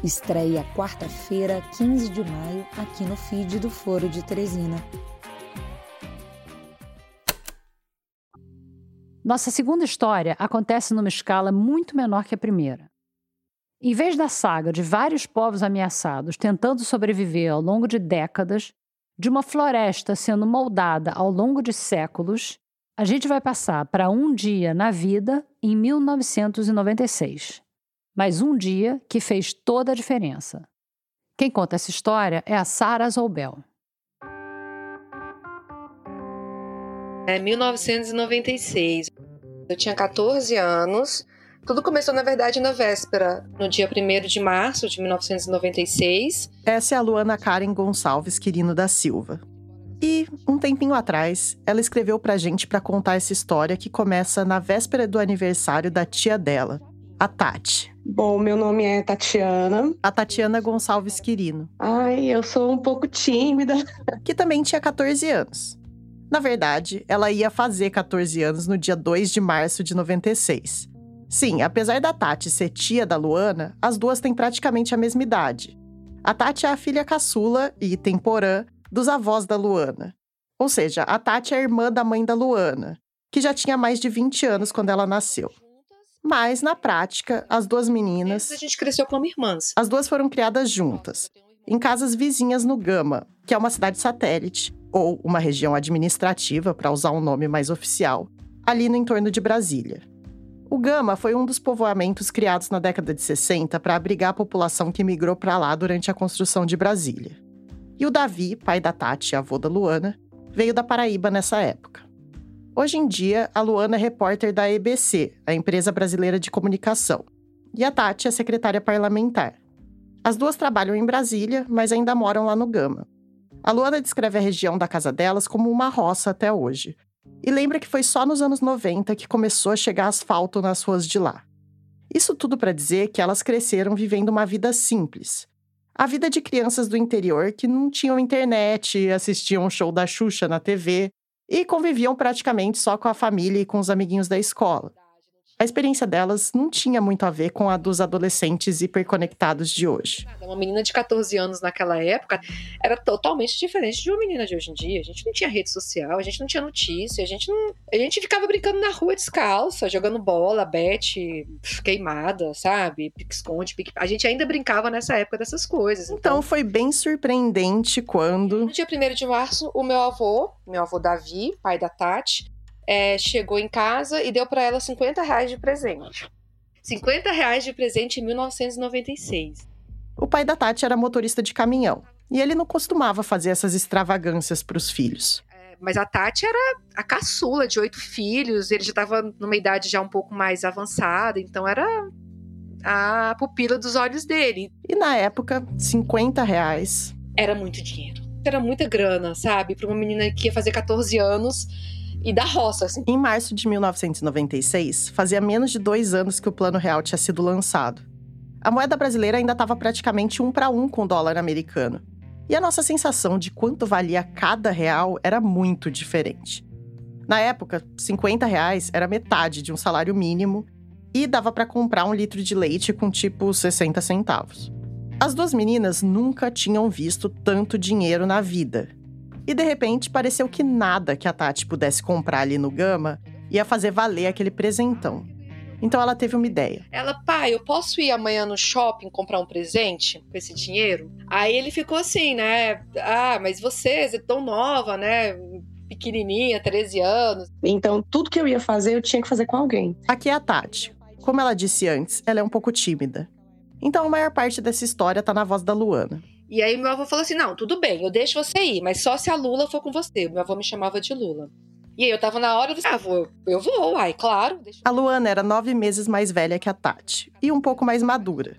Estreia quarta-feira, 15 de maio, aqui no feed do Foro de Teresina. Nossa segunda história acontece numa escala muito menor que a primeira. Em vez da saga de vários povos ameaçados tentando sobreviver ao longo de décadas, de uma floresta sendo moldada ao longo de séculos, a gente vai passar para um dia na vida em 1996. Mas um dia que fez toda a diferença. Quem conta essa história é a Sarah Zobel. É 1996. Eu tinha 14 anos. Tudo começou, na verdade, na véspera, no dia 1 de março de 1996. Essa é a Luana Karen Gonçalves Quirino da Silva. E, um tempinho atrás, ela escreveu pra gente para contar essa história que começa na véspera do aniversário da tia dela, a Tati. Bom, meu nome é Tatiana. A Tatiana Gonçalves Quirino. Ai, eu sou um pouco tímida. Que também tinha 14 anos. Na verdade, ela ia fazer 14 anos no dia 2 de março de 96. Sim, apesar da Tati ser tia da Luana, as duas têm praticamente a mesma idade. A Tati é a filha caçula e temporã dos avós da Luana. Ou seja, a Tati é a irmã da mãe da Luana, que já tinha mais de 20 anos quando ela nasceu. Mas, na prática, as duas meninas. A gente cresceu como irmãs. As duas foram criadas juntas, em casas vizinhas no Gama, que é uma cidade satélite, ou uma região administrativa, para usar um nome mais oficial, ali no entorno de Brasília. O Gama foi um dos povoamentos criados na década de 60 para abrigar a população que migrou para lá durante a construção de Brasília. E o Davi, pai da Tati e avô da Luana, veio da Paraíba nessa época. Hoje em dia, a Luana é repórter da EBC, a empresa brasileira de comunicação, e a Tati é secretária parlamentar. As duas trabalham em Brasília, mas ainda moram lá no Gama. A Luana descreve a região da casa delas como uma roça até hoje. E lembra que foi só nos anos 90 que começou a chegar asfalto nas ruas de lá. Isso tudo para dizer que elas cresceram vivendo uma vida simples. A vida de crianças do interior que não tinham internet, assistiam um show da Xuxa na TV e conviviam praticamente só com a família e com os amiguinhos da escola a experiência delas não tinha muito a ver com a dos adolescentes hiperconectados de hoje. Uma menina de 14 anos naquela época era totalmente diferente de uma menina de hoje em dia. A gente não tinha rede social, a gente não tinha notícia, a gente não. A gente ficava brincando na rua descalça, jogando bola, bete, queimada, sabe? Pique-esconde, pique... A gente ainda brincava nessa época dessas coisas. Então, então foi bem surpreendente quando. No dia 1 de março, o meu avô, meu avô Davi, pai da Tati, é, chegou em casa e deu para ela 50 reais de presente. 50 reais de presente em 1996. O pai da Tati era motorista de caminhão e ele não costumava fazer essas extravagâncias para os filhos. É, Mas a Tati era a caçula de oito filhos, ele já estava numa idade já um pouco mais avançada, então era a pupila dos olhos dele. E na época, 50 reais. Era muito dinheiro. Era muita grana, sabe? Para uma menina que ia fazer 14 anos e da roça, assim. Em março de 1996, fazia menos de dois anos que o Plano Real tinha sido lançado. A moeda brasileira ainda estava praticamente um para um com o dólar americano. E a nossa sensação de quanto valia cada real era muito diferente. Na época, 50 reais era metade de um salário mínimo e dava para comprar um litro de leite com tipo 60 centavos. As duas meninas nunca tinham visto tanto dinheiro na vida. E de repente pareceu que nada que a Tati pudesse comprar ali no Gama ia fazer valer aquele presentão. Então ela teve uma ideia. Ela, pai, eu posso ir amanhã no shopping comprar um presente com esse dinheiro? Aí ele ficou assim, né? Ah, mas você é tão nova, né? Pequenininha, 13 anos. Então tudo que eu ia fazer eu tinha que fazer com alguém. Aqui é a Tati. Como ela disse antes, ela é um pouco tímida. Então a maior parte dessa história tá na voz da Luana. E aí meu avô falou assim: não, tudo bem, eu deixo você ir, mas só se a Lula for com você. Meu avô me chamava de Lula. E aí eu tava na hora, eu disse, ah, vou, eu vou, ai, claro. A Luana era nove meses mais velha que a Tati e um pouco mais madura.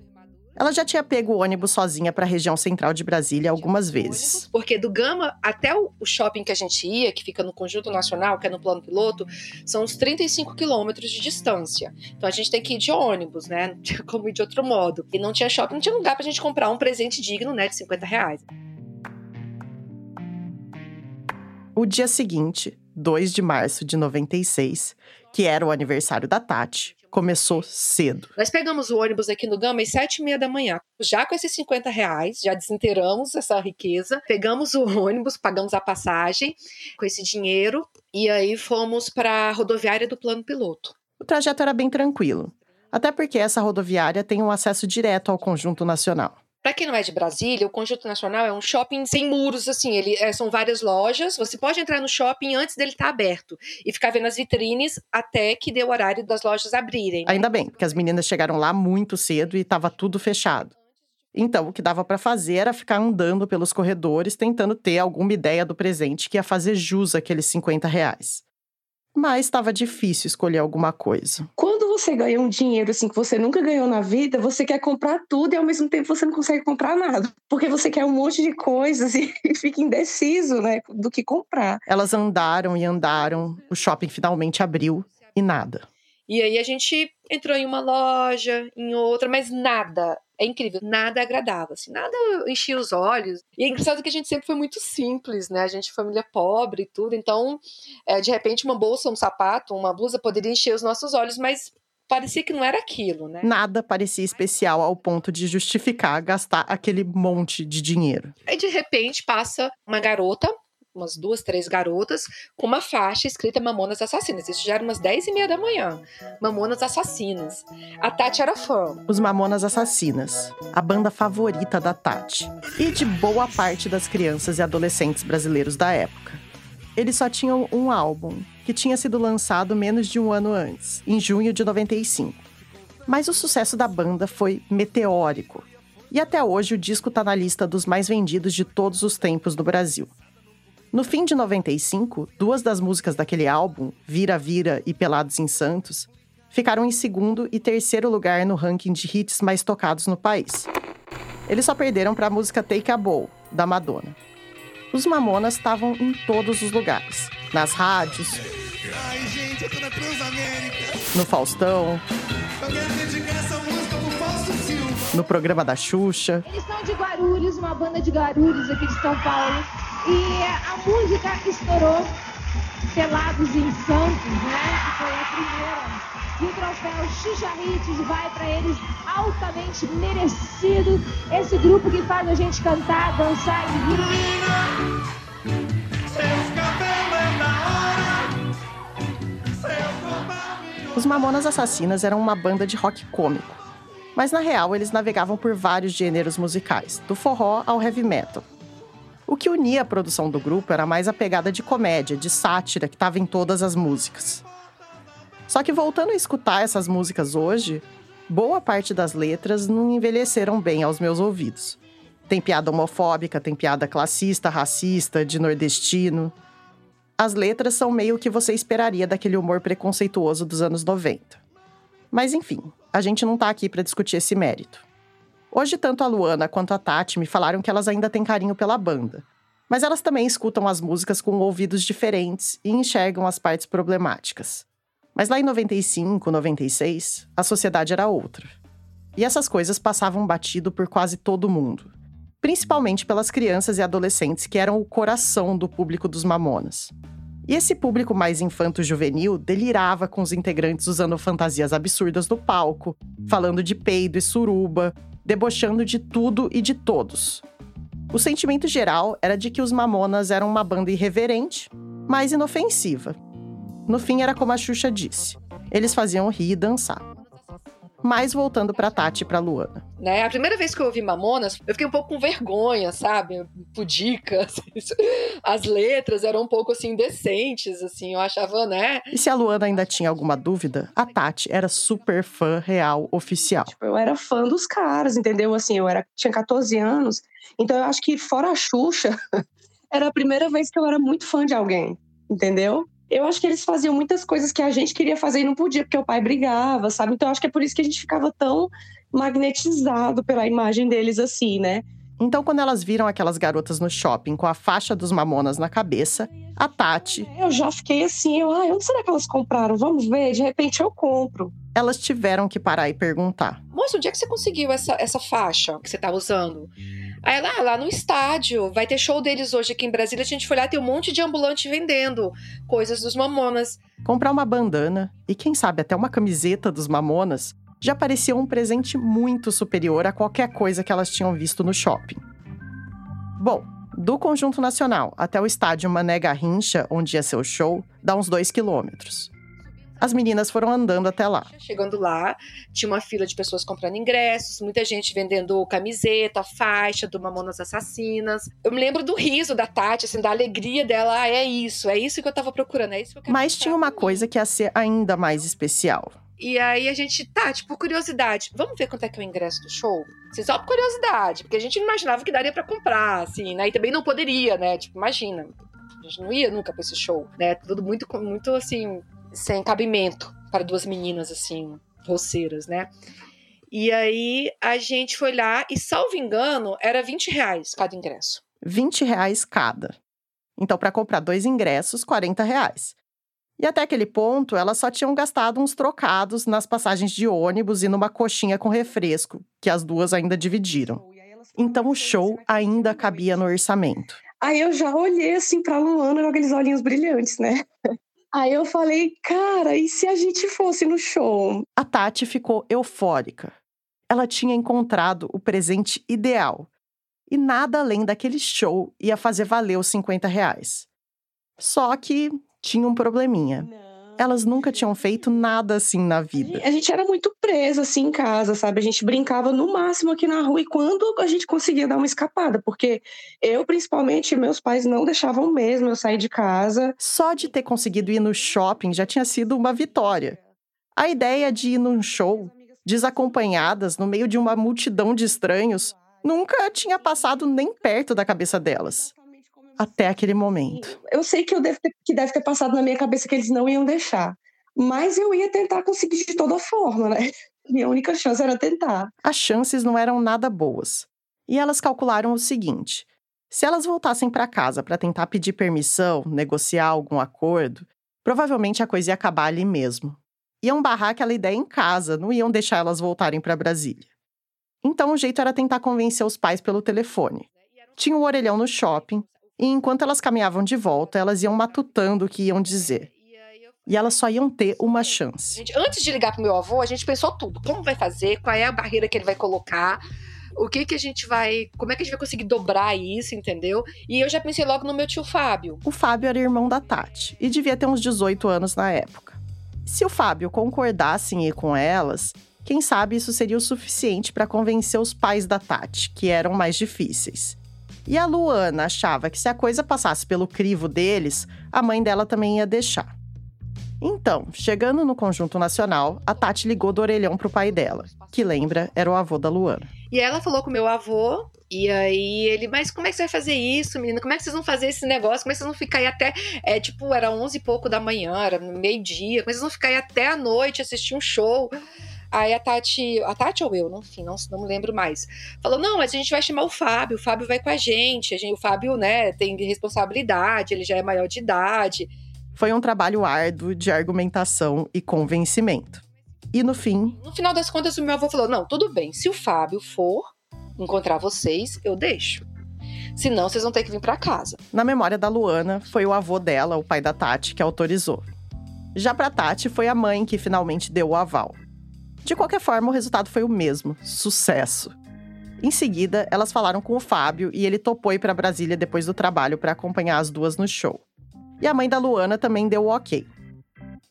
Ela já tinha pego o ônibus sozinha para a região central de Brasília algumas vezes. Porque do Gama até o shopping que a gente ia, que fica no Conjunto Nacional, que é no plano piloto, são uns 35 quilômetros de distância. Então a gente tem que ir de ônibus, né? Não tinha como ir de outro modo. E não tinha shopping, não tinha lugar pra gente comprar um presente digno, né? De 50 reais. O dia seguinte, 2 de março de 96, que era o aniversário da Tati, começou cedo. Nós pegamos o ônibus aqui no Gama às sete e meia da manhã. Já com esses 50 reais, já desinteiramos essa riqueza. Pegamos o ônibus, pagamos a passagem com esse dinheiro e aí fomos para a rodoviária do plano piloto. O trajeto era bem tranquilo, até porque essa rodoviária tem um acesso direto ao conjunto nacional. Para quem não é de Brasília, o Conjunto Nacional é um shopping sem muros, assim, ele é, são várias lojas. Você pode entrar no shopping antes dele estar tá aberto e ficar vendo as vitrines até que dê o horário das lojas abrirem. Ainda bem, porque as meninas chegaram lá muito cedo e estava tudo fechado. Então, o que dava para fazer era ficar andando pelos corredores, tentando ter alguma ideia do presente que ia fazer jus àqueles 50 reais. Mas estava difícil escolher alguma coisa. Quando você ganha um dinheiro assim que você nunca ganhou na vida, você quer comprar tudo e ao mesmo tempo você não consegue comprar nada. Porque você quer um monte de coisas e fica indeciso, né, do que comprar. Elas andaram e andaram, o shopping finalmente abriu e nada. E aí a gente entrou em uma loja, em outra, mas nada. É incrível, nada agradável, assim, nada enchia os olhos. E é engraçado que a gente sempre foi muito simples, né? A gente é família pobre e tudo, então, é, de repente, uma bolsa, um sapato, uma blusa poderia encher os nossos olhos, mas parecia que não era aquilo, né? Nada parecia especial ao ponto de justificar gastar aquele monte de dinheiro. Aí de repente passa uma garota, umas duas, três garotas, com uma faixa escrita Mamonas Assassinas. Isso já era umas dez e meia da manhã. Mamonas Assassinas. A Tati era fã. Os Mamonas Assassinas, a banda favorita da Tati. E de boa parte das crianças e adolescentes brasileiros da época. Eles só tinham um álbum, que tinha sido lançado menos de um ano antes, em junho de 95. Mas o sucesso da banda foi meteórico. E até hoje o disco está na lista dos mais vendidos de todos os tempos no Brasil. No fim de 95, duas das músicas daquele álbum, Vira Vira e Pelados em Santos, ficaram em segundo e terceiro lugar no ranking de hits mais tocados no país. Eles só perderam para a música Take a Bow, da Madonna. Os Mamonas estavam em todos os lugares, nas rádios, Ai, gente, no Faustão, no programa da Xuxa. Eles são de Guarulhos, uma banda de Guarulhos aqui de São Paulo. E a música estourou Pelados em Santos, né? Que foi a primeira. E o troféu Xuxa Hits vai para eles altamente merecido. Esse grupo que faz a gente cantar, dançar e rir. Os Mamonas Assassinas eram uma banda de rock cômico. Mas na real, eles navegavam por vários gêneros musicais, do forró ao heavy metal. O que unia a produção do grupo era mais a pegada de comédia, de sátira que estava em todas as músicas. Só que voltando a escutar essas músicas hoje, boa parte das letras não envelheceram bem aos meus ouvidos. Tem piada homofóbica, tem piada classista, racista, de nordestino. As letras são meio que você esperaria daquele humor preconceituoso dos anos 90. Mas enfim, a gente não tá aqui para discutir esse mérito. Hoje, tanto a Luana quanto a Tati me falaram que elas ainda têm carinho pela banda. Mas elas também escutam as músicas com ouvidos diferentes e enxergam as partes problemáticas. Mas lá em 95, 96, a sociedade era outra. E essas coisas passavam batido por quase todo mundo. Principalmente pelas crianças e adolescentes que eram o coração do público dos Mamonas. E esse público mais infanto-juvenil delirava com os integrantes usando fantasias absurdas no palco, falando de peido e suruba, debochando de tudo e de todos. O sentimento geral era de que os Mamonas eram uma banda irreverente, mas inofensiva. No fim, era como a Xuxa disse: eles faziam rir e dançar. Mas voltando pra Tati e pra Luana. Né? A primeira vez que eu ouvi Mamonas, eu fiquei um pouco com vergonha, sabe? Pudica. As letras eram um pouco assim indecentes, assim. Eu achava, né? E se a Luana ainda tinha alguma dúvida, a Tati era super fã real oficial. Tipo, eu era fã dos caras, entendeu? Assim, eu era, tinha 14 anos. Então eu acho que fora a Xuxa, era a primeira vez que eu era muito fã de alguém, entendeu? Eu acho que eles faziam muitas coisas que a gente queria fazer e não podia, porque o pai brigava, sabe? Então acho que é por isso que a gente ficava tão magnetizado pela imagem deles assim, né? Então, quando elas viram aquelas garotas no shopping com a faixa dos mamonas na cabeça, a Tati. Eu já fiquei assim, eu, ah, onde será que elas compraram? Vamos ver, de repente eu compro. Elas tiveram que parar e perguntar: Moça, onde é que você conseguiu essa, essa faixa que você tá usando? Aí lá, lá no estádio, vai ter show deles hoje aqui em Brasília. A gente foi lá, tem um monte de ambulante vendendo coisas dos Mamonas. Comprar uma bandana e quem sabe até uma camiseta dos Mamonas já parecia um presente muito superior a qualquer coisa que elas tinham visto no shopping. Bom, do Conjunto Nacional até o estádio Mané Garrincha, onde ia ser o show, dá uns dois quilômetros. As meninas foram andando até lá. Chegando lá, tinha uma fila de pessoas comprando ingressos, muita gente vendendo camiseta, faixa do Mamonas Assassinas. Eu me lembro do riso da Tati, assim, da alegria dela. Ah, é isso, é isso que eu tava procurando, é isso que eu quero Mas tinha uma coisa que ia ser ainda mais especial. E aí a gente, tá, tipo, curiosidade, vamos ver quanto é que é o ingresso do show? Assim, só por curiosidade, porque a gente não imaginava que daria para comprar, assim, né? E também não poderia, né? Tipo, imagina, a gente não ia nunca pra esse show, né? Tudo muito, muito assim, sem cabimento para duas meninas assim, roceiras, né? E aí a gente foi lá e, salvo engano, era 20 reais cada ingresso. 20 reais cada. Então, para comprar dois ingressos, 40 reais. E até aquele ponto, elas só tinham gastado uns trocados nas passagens de ônibus e numa coxinha com refresco, que as duas ainda dividiram. Então o show ainda cabia no orçamento. Aí eu já olhei assim pra Luana com aqueles olhinhos brilhantes, né? Aí eu falei, cara, e se a gente fosse no show? A Tati ficou eufórica. Ela tinha encontrado o presente ideal. E nada além daquele show ia fazer valer os 50 reais. Só que tinha um probleminha. Elas nunca tinham feito nada assim na vida. A gente era muito presa assim em casa, sabe? A gente brincava no máximo aqui na rua e quando a gente conseguia dar uma escapada, porque eu principalmente meus pais não deixavam mesmo eu sair de casa. Só de ter conseguido ir no shopping já tinha sido uma vitória. A ideia de ir num show desacompanhadas no meio de uma multidão de estranhos nunca tinha passado nem perto da cabeça delas até aquele momento. Eu sei que, eu deve ter, que deve ter passado na minha cabeça que eles não iam deixar, mas eu ia tentar conseguir de toda forma, né? Minha única chance era tentar. As chances não eram nada boas. E elas calcularam o seguinte: se elas voltassem para casa para tentar pedir permissão, negociar algum acordo, provavelmente a coisa ia acabar ali mesmo. Iam barrar aquela ideia em casa, não iam deixar elas voltarem para Brasília. Então o jeito era tentar convencer os pais pelo telefone. Tinha um orelhão no shopping, e enquanto elas caminhavam de volta, elas iam matutando o que iam dizer. E elas só iam ter uma chance. Gente, antes de ligar pro meu avô, a gente pensou tudo. Como vai fazer? Qual é a barreira que ele vai colocar? O que que a gente vai. Como é que a gente vai conseguir dobrar isso, entendeu? E eu já pensei logo no meu tio Fábio. O Fábio era irmão da Tati e devia ter uns 18 anos na época. Se o Fábio concordasse em ir com elas, quem sabe isso seria o suficiente para convencer os pais da Tati, que eram mais difíceis. E a Luana achava que se a coisa passasse pelo crivo deles, a mãe dela também ia deixar. Então, chegando no conjunto nacional, a Tati ligou do orelhão pro pai dela, que lembra era o avô da Luana. E ela falou com meu avô E aí ele, mas como é que você vai fazer isso, menina? Como é que vocês vão fazer esse negócio? Como é que vocês vão ficar aí até, é, tipo, era onze e pouco da manhã, era meio-dia, como é que vocês vão ficar aí até a noite assistir um show? Aí a Tati, a Tati ou eu, enfim, não, não me lembro mais. Falou: não, mas a gente vai chamar o Fábio, o Fábio vai com a gente. A gente o Fábio, né, tem responsabilidade, ele já é maior de idade. Foi um trabalho árduo de argumentação e convencimento. E no fim. No final das contas, o meu avô falou: não, tudo bem, se o Fábio for encontrar vocês, eu deixo. Senão, vocês vão ter que vir para casa. Na memória da Luana, foi o avô dela, o pai da Tati, que autorizou. Já para Tati, foi a mãe que finalmente deu o aval. De qualquer forma, o resultado foi o mesmo: sucesso. Em seguida, elas falaram com o Fábio e ele topou ir para Brasília depois do trabalho para acompanhar as duas no show. E a mãe da Luana também deu o ok.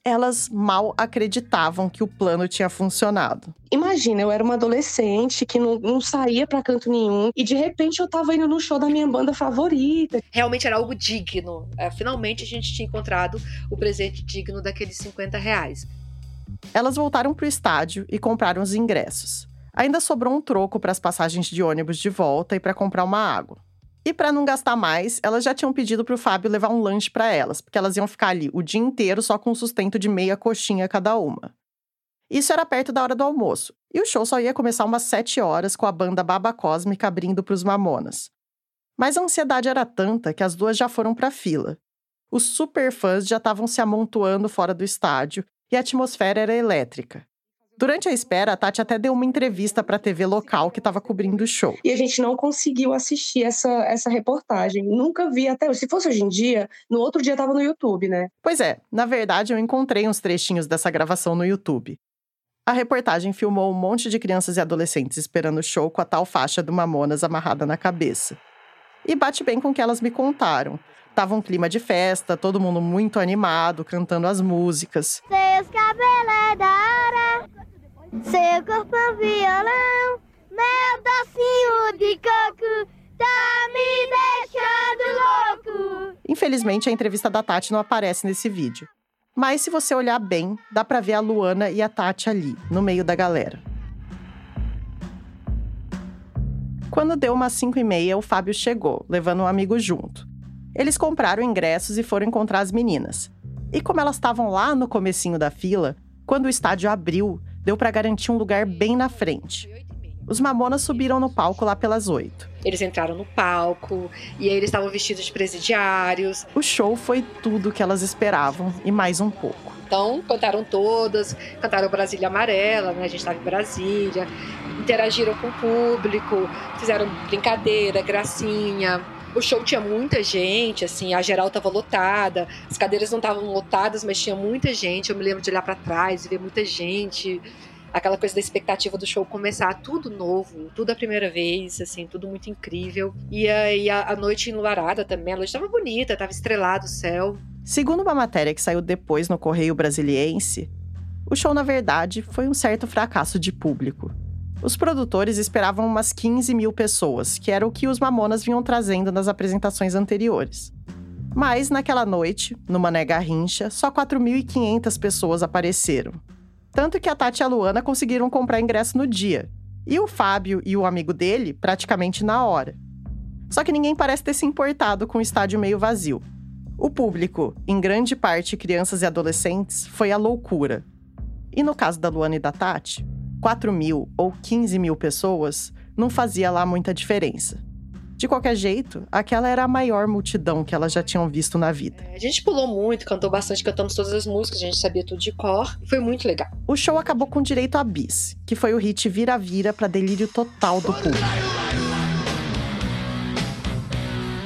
Elas mal acreditavam que o plano tinha funcionado. Imagina, eu era uma adolescente que não, não saía para canto nenhum e de repente eu tava indo no show da minha banda favorita. Realmente era algo digno. É, finalmente a gente tinha encontrado o presente digno daqueles 50 reais. Elas voltaram para o estádio e compraram os ingressos. Ainda sobrou um troco para as passagens de ônibus de volta e para comprar uma água. E para não gastar mais, elas já tinham pedido para o Fábio levar um lanche para elas, porque elas iam ficar ali o dia inteiro só com um sustento de meia coxinha cada uma. Isso era perto da hora do almoço, e o show só ia começar umas sete horas com a banda Baba Cósmica abrindo para os Mamonas. Mas a ansiedade era tanta que as duas já foram para a fila. Os superfãs já estavam se amontoando fora do estádio e a atmosfera era elétrica. Durante a espera, a Tati até deu uma entrevista para a TV local que estava cobrindo o show. E a gente não conseguiu assistir essa, essa reportagem. Nunca vi até. Se fosse hoje em dia, no outro dia estava no YouTube, né? Pois é, na verdade eu encontrei uns trechinhos dessa gravação no YouTube. A reportagem filmou um monte de crianças e adolescentes esperando o show com a tal faixa do Mamonas amarrada na cabeça. E bate bem com o que elas me contaram. Tava um clima de festa, todo mundo muito animado, cantando as músicas. Seus cabelos é da hora, seu corpo é violão, meu docinho de coco tá me deixando louco. Infelizmente, a entrevista da Tati não aparece nesse vídeo. Mas se você olhar bem, dá pra ver a Luana e a Tati ali, no meio da galera. Quando deu umas 5 e meia, o Fábio chegou, levando um amigo junto. Eles compraram ingressos e foram encontrar as meninas. E como elas estavam lá no comecinho da fila, quando o estádio abriu, deu para garantir um lugar bem na frente. Os Mamonas subiram no palco lá pelas oito. Eles entraram no palco e aí eles estavam vestidos de presidiários. O show foi tudo que elas esperavam e mais um pouco. Então, cantaram todas, cantaram Brasília Amarela, né? A gente estava em Brasília, interagiram com o público, fizeram brincadeira, gracinha. O show tinha muita gente, assim, a geral tava lotada, as cadeiras não estavam lotadas, mas tinha muita gente. Eu me lembro de olhar para trás e ver muita gente. Aquela coisa da expectativa do show começar, tudo novo, tudo a primeira vez, assim, tudo muito incrível. E a, a noite enluarada também, a noite estava bonita, estava estrelado o céu. Segundo uma matéria que saiu depois no Correio Brasiliense, o show, na verdade, foi um certo fracasso de público. Os produtores esperavam umas 15 mil pessoas, que era o que os Mamonas vinham trazendo nas apresentações anteriores. Mas, naquela noite, no Mané Garrincha, só 4.500 pessoas apareceram. Tanto que a Tati e a Luana conseguiram comprar ingresso no dia. E o Fábio e o amigo dele, praticamente na hora. Só que ninguém parece ter se importado com o estádio meio vazio. O público, em grande parte crianças e adolescentes, foi a loucura. E no caso da Luana e da Tati, 4 mil ou 15 mil pessoas não fazia lá muita diferença. De qualquer jeito, aquela era a maior multidão que elas já tinham visto na vida. É, a gente pulou muito, cantou bastante, cantamos todas as músicas, a gente sabia tudo de cor foi muito legal. O show acabou com direito a bis, que foi o hit Vira-Vira para delírio total do público.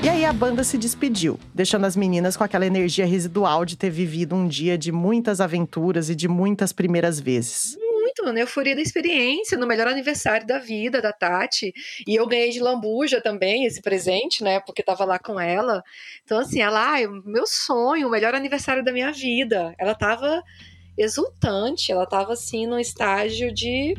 E aí a banda se despediu, deixando as meninas com aquela energia residual de ter vivido um dia de muitas aventuras e de muitas primeiras vezes muito na euforia da experiência, no melhor aniversário da vida da Tati. E eu ganhei de lambuja também esse presente, né? Porque tava lá com ela. Então, assim, ela, ah, meu sonho, o melhor aniversário da minha vida. Ela tava exultante, ela tava assim num estágio de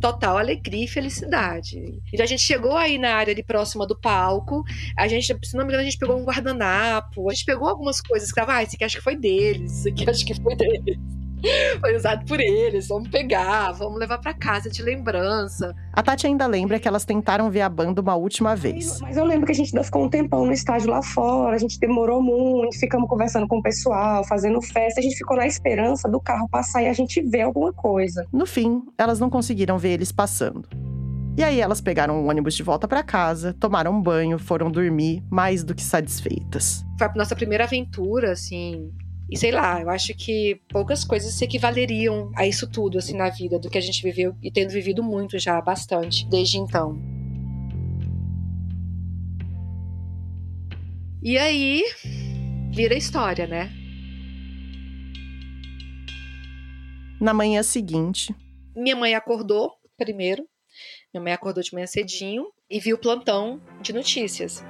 total alegria e felicidade. Então a gente chegou aí na área ali próxima do palco, a gente, se não me engano, a gente pegou um guardanapo, a gente pegou algumas coisas que tava, ah, esse aqui acho que foi deles, esse aqui acho que foi deles. Foi usado por eles. Vamos pegar, vamos levar para casa de lembrança. A Tati ainda lembra que elas tentaram ver a banda uma última vez. Mas eu lembro que a gente ainda ficou um tempão no estádio lá fora, a gente demorou muito, ficamos conversando com o pessoal, fazendo festa, a gente ficou na esperança do carro passar e a gente ver alguma coisa. No fim, elas não conseguiram ver eles passando. E aí elas pegaram o ônibus de volta para casa, tomaram um banho, foram dormir, mais do que satisfeitas. Foi a nossa primeira aventura, assim. E sei lá, eu acho que poucas coisas se equivaleriam a isso tudo, assim, na vida, do que a gente viveu e tendo vivido muito já, bastante, desde então. E aí, vira história, né? Na manhã seguinte. Minha mãe acordou primeiro. Minha mãe acordou de manhã cedinho e viu o plantão de notícias.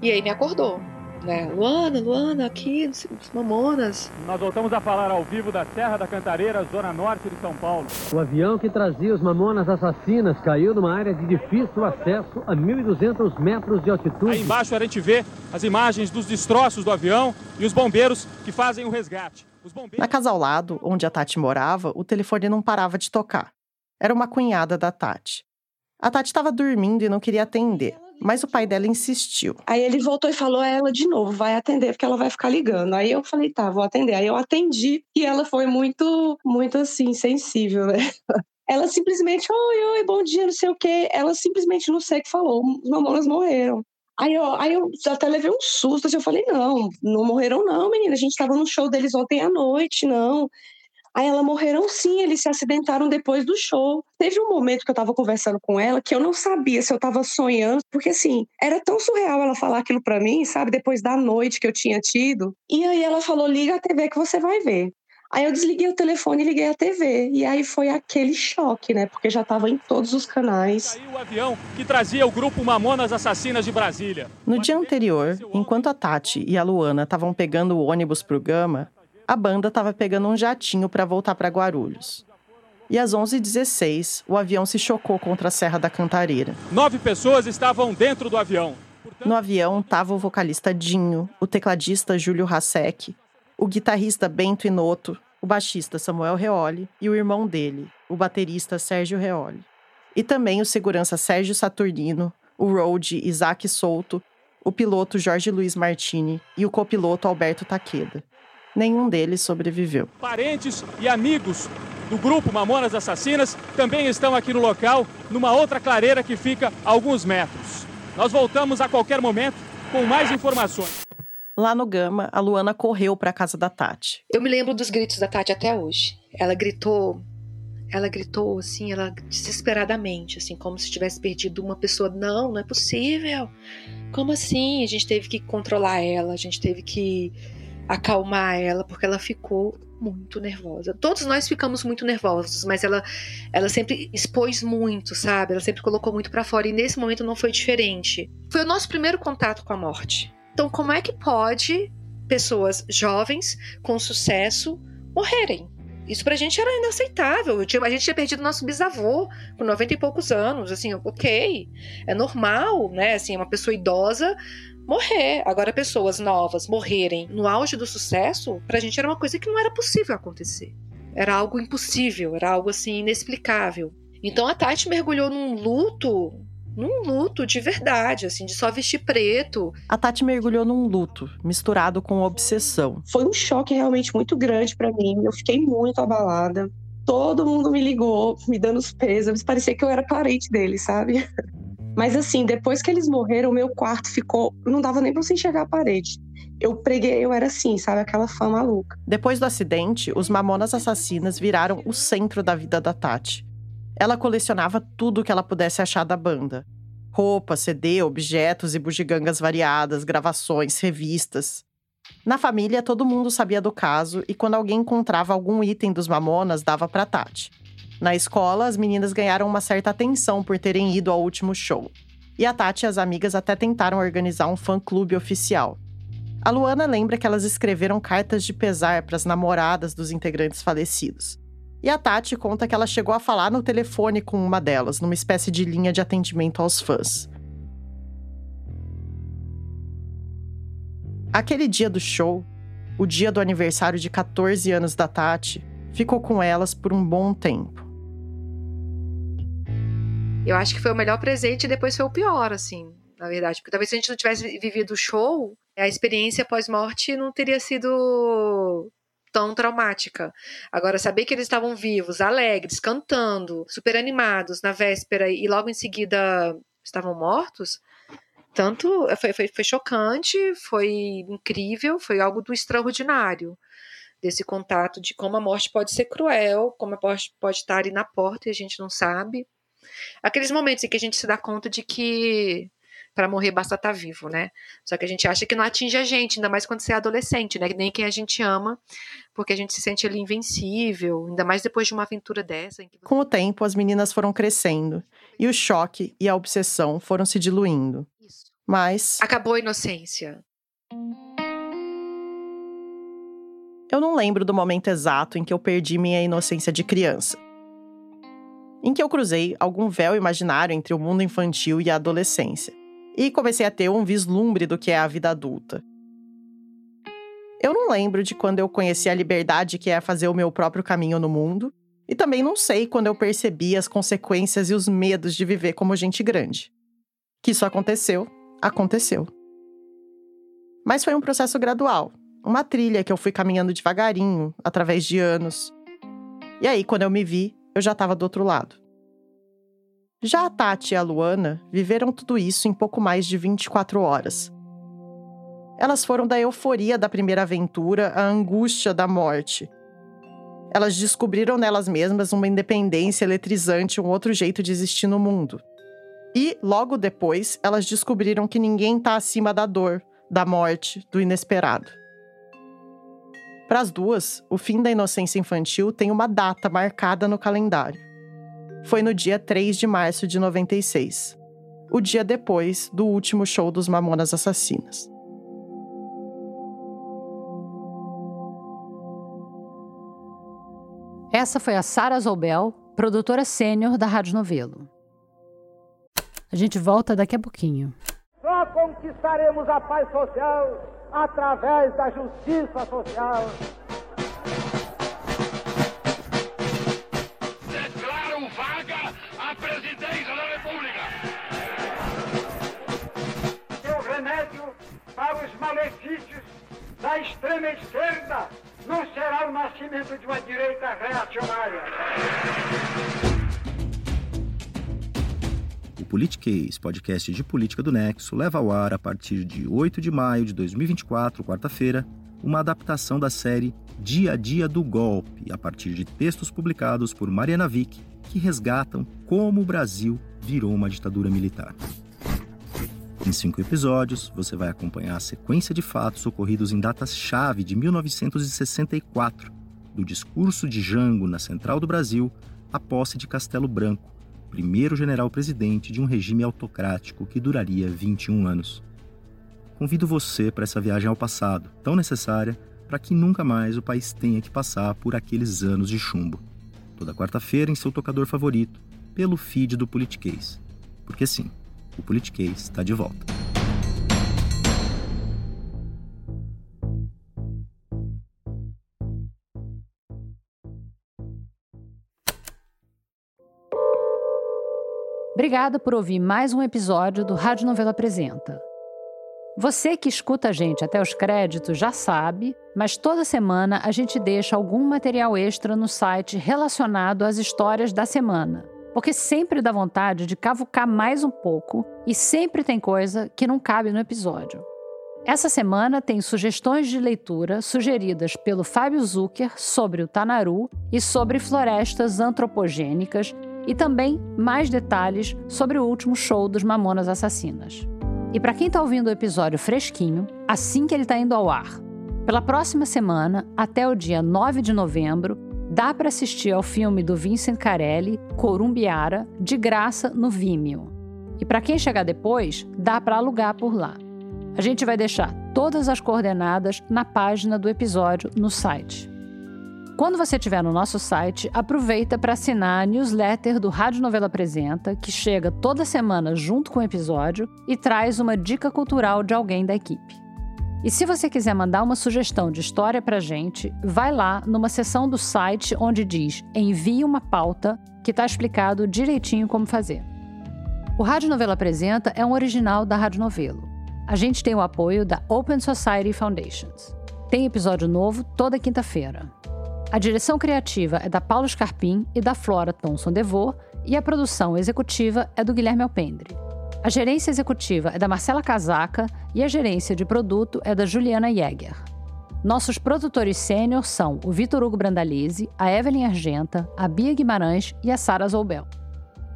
E aí me acordou né? Luana, Luana, aqui, os Mamonas. Nós voltamos a falar ao vivo da Serra da Cantareira, zona norte de São Paulo. O avião que trazia os Mamonas assassinas caiu numa área de difícil acesso a 1.200 metros de altitude. Aí embaixo a gente vê as imagens dos destroços do avião e os bombeiros que fazem o resgate. Bombeiros... Na casa ao lado, onde a Tati morava, o telefone não parava de tocar. Era uma cunhada da Tati. A Tati estava dormindo e não queria atender. Mas o pai dela insistiu. Aí ele voltou e falou a ela de novo, vai atender, porque ela vai ficar ligando. Aí eu falei, tá, vou atender. Aí eu atendi e ela foi muito, muito assim, sensível, né? Ela simplesmente, oi, oi, bom dia, não sei o quê. Ela simplesmente não sei o que falou. Os mamonas morreram. Aí eu, aí eu até levei um susto, assim, eu falei, não, não morreram não, menina, a gente estava no show deles ontem à noite, não. Aí ela morreram sim, eles se acidentaram depois do show. Teve um momento que eu tava conversando com ela que eu não sabia se eu tava sonhando, porque assim, era tão surreal ela falar aquilo para mim, sabe, depois da noite que eu tinha tido. E aí ela falou: "Liga a TV que você vai ver". Aí eu desliguei o telefone e liguei a TV. E aí foi aquele choque, né? Porque já estava em todos os canais. Saiu o avião que trazia o grupo Mamonas Assassinas de Brasília. No dia anterior, enquanto a Tati e a Luana estavam pegando o ônibus pro Gama, a banda estava pegando um jatinho para voltar para Guarulhos. E às 11h16, o avião se chocou contra a Serra da Cantareira. Nove pessoas estavam dentro do avião. No avião estava o vocalista Dinho, o tecladista Júlio Hasek, o guitarrista Bento Inoto, o baixista Samuel Reoli e o irmão dele, o baterista Sérgio Reoli. E também o segurança Sérgio Saturnino, o road Isaac Souto, o piloto Jorge Luiz Martini e o copiloto Alberto Taqueda. Nenhum deles sobreviveu. Parentes e amigos do grupo Mamonas Assassinas também estão aqui no local, numa outra clareira que fica a alguns metros. Nós voltamos a qualquer momento com mais informações. Lá no Gama, a Luana correu para a casa da Tati. Eu me lembro dos gritos da Tati até hoje. Ela gritou, ela gritou assim, ela desesperadamente, assim, como se tivesse perdido uma pessoa. Não, não é possível. Como assim? A gente teve que controlar ela, a gente teve que acalmar ela, porque ela ficou muito nervosa. Todos nós ficamos muito nervosos, mas ela, ela sempre expôs muito, sabe? Ela sempre colocou muito para fora e nesse momento não foi diferente. Foi o nosso primeiro contato com a morte. Então, como é que pode pessoas jovens com sucesso morrerem? Isso pra gente era inaceitável. A gente tinha perdido nosso bisavô com 90 e poucos anos. Assim, ok, é normal, né? Assim, uma pessoa idosa morrer. Agora, pessoas novas morrerem no auge do sucesso, pra gente era uma coisa que não era possível acontecer. Era algo impossível, era algo assim inexplicável. Então a Tati mergulhou num luto, num luto de verdade, assim, de só vestir preto. A Tati mergulhou num luto, misturado com obsessão. Foi um choque realmente muito grande para mim. Eu fiquei muito abalada. Todo mundo me ligou, me dando os pesos. Parecia que eu era parente dele, sabe? Mas assim, depois que eles morreram, meu quarto ficou. Não dava nem pra você enxergar a parede. Eu preguei, eu era assim, sabe? Aquela fã maluca. Depois do acidente, os Mamonas Assassinas viraram o centro da vida da Tati. Ela colecionava tudo que ela pudesse achar da banda: roupa, CD, objetos e bugigangas variadas, gravações, revistas. Na família, todo mundo sabia do caso e quando alguém encontrava algum item dos Mamonas, dava pra Tati. Na escola, as meninas ganharam uma certa atenção por terem ido ao último show. E a Tati e as amigas até tentaram organizar um fã-clube oficial. A Luana lembra que elas escreveram cartas de pesar para as namoradas dos integrantes falecidos. E a Tati conta que ela chegou a falar no telefone com uma delas, numa espécie de linha de atendimento aos fãs. Aquele dia do show, o dia do aniversário de 14 anos da Tati, ficou com elas por um bom tempo. Eu acho que foi o melhor presente e depois foi o pior, assim, na verdade. Porque talvez se a gente não tivesse vivido o show, a experiência pós-morte não teria sido tão traumática. Agora, saber que eles estavam vivos, alegres, cantando, super animados na véspera e logo em seguida estavam mortos, tanto foi, foi, foi chocante, foi incrível, foi algo do extraordinário desse contato de como a morte pode ser cruel, como a morte pode estar ali na porta e a gente não sabe. Aqueles momentos em que a gente se dá conta de que para morrer basta estar tá vivo, né? Só que a gente acha que não atinge a gente, ainda mais quando você é adolescente, né? Nem quem a gente ama, porque a gente se sente ali invencível, ainda mais depois de uma aventura dessa. Você... Com o tempo, as meninas foram crescendo e o choque e a obsessão foram se diluindo. Isso. Mas. Acabou a inocência. Eu não lembro do momento exato em que eu perdi minha inocência de criança. Em que eu cruzei algum véu imaginário entre o mundo infantil e a adolescência e comecei a ter um vislumbre do que é a vida adulta. Eu não lembro de quando eu conheci a liberdade que é fazer o meu próprio caminho no mundo, e também não sei quando eu percebi as consequências e os medos de viver como gente grande. Que isso aconteceu, aconteceu. Mas foi um processo gradual, uma trilha que eu fui caminhando devagarinho, através de anos. E aí, quando eu me vi, eu já estava do outro lado. Já a Tati e a Luana viveram tudo isso em pouco mais de 24 horas. Elas foram da euforia da primeira aventura à angústia da morte. Elas descobriram nelas mesmas uma independência eletrizante, um outro jeito de existir no mundo. E, logo depois, elas descobriram que ninguém está acima da dor, da morte, do inesperado. Para as duas, o fim da inocência infantil tem uma data marcada no calendário foi no dia 3 de março de 96, o dia depois do último show dos Mamonas Assassinas. Essa foi a Sara Zoubel, produtora sênior da Rádio Novelo. A gente volta daqui a pouquinho. Só conquistaremos a paz social através da justiça social. malefícios da extrema esquerda não será o nascimento de uma direita reacionária. Politiquês, podcast de política do Nexo, leva ao ar a partir de 8 de maio de 2024, quarta-feira, uma adaptação da série Dia a Dia do Golpe, a partir de textos publicados por Mariana Vick, que resgatam como o Brasil virou uma ditadura militar. Em cinco episódios, você vai acompanhar a sequência de fatos ocorridos em datas-chave de 1964, do discurso de Jango na Central do Brasil à posse de Castelo Branco, primeiro general-presidente de um regime autocrático que duraria 21 anos. Convido você para essa viagem ao passado, tão necessária para que nunca mais o país tenha que passar por aqueles anos de chumbo. Toda quarta-feira em seu tocador favorito, pelo feed do Politiquês. Porque sim, o Politiquês está de volta. Obrigada por ouvir mais um episódio do Rádio Novela Apresenta. Você que escuta a gente até os créditos já sabe, mas toda semana a gente deixa algum material extra no site relacionado às histórias da semana porque sempre dá vontade de cavucar mais um pouco e sempre tem coisa que não cabe no episódio. Essa semana tem sugestões de leitura sugeridas pelo Fábio Zucker sobre o Tanaru e sobre florestas antropogênicas e também mais detalhes sobre o último show dos Mamonas Assassinas. E para quem está ouvindo o episódio fresquinho, assim que ele está indo ao ar, pela próxima semana, até o dia 9 de novembro, Dá para assistir ao filme do Vincent Carelli, Corumbiara, de graça no Vimeo. E para quem chegar depois, dá para alugar por lá. A gente vai deixar todas as coordenadas na página do episódio no site. Quando você estiver no nosso site, aproveita para assinar a newsletter do Rádio Novela Apresenta, que chega toda semana junto com o episódio e traz uma dica cultural de alguém da equipe. E se você quiser mandar uma sugestão de história pra gente, vai lá numa seção do site onde diz envie uma pauta, que está explicado direitinho como fazer. O Rádio Novelo Apresenta é um original da Rádio Novelo. A gente tem o apoio da Open Society Foundations. Tem episódio novo toda quinta-feira. A direção criativa é da Paulo Scarpim e da Flora Thomson Devô, e a produção executiva é do Guilherme Alpendre. A gerência executiva é da Marcela Casaca e a gerência de produto é da Juliana Jäger. Nossos produtores sênior são o Vitor Hugo Brandalize, a Evelyn Argenta, a Bia Guimarães e a Sara Zoubel.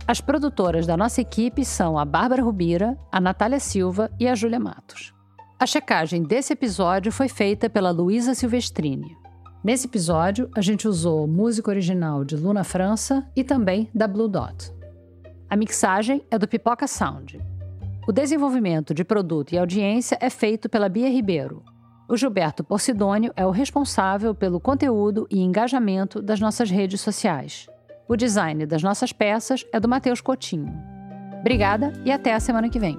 As produtoras da nossa equipe são a Bárbara Rubira, a Natália Silva e a Júlia Matos. A checagem desse episódio foi feita pela Luísa Silvestrini. Nesse episódio, a gente usou música original de Luna França e também da Blue Dot. A mixagem é do Pipoca Sound. O desenvolvimento de produto e audiência é feito pela Bia Ribeiro. O Gilberto Porcidônio é o responsável pelo conteúdo e engajamento das nossas redes sociais. O design das nossas peças é do Matheus Coutinho. Obrigada e até a semana que vem.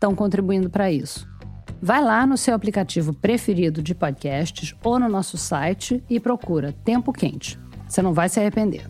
estão contribuindo para isso. Vai lá no seu aplicativo preferido de podcasts ou no nosso site e procura Tempo Quente. Você não vai se arrepender.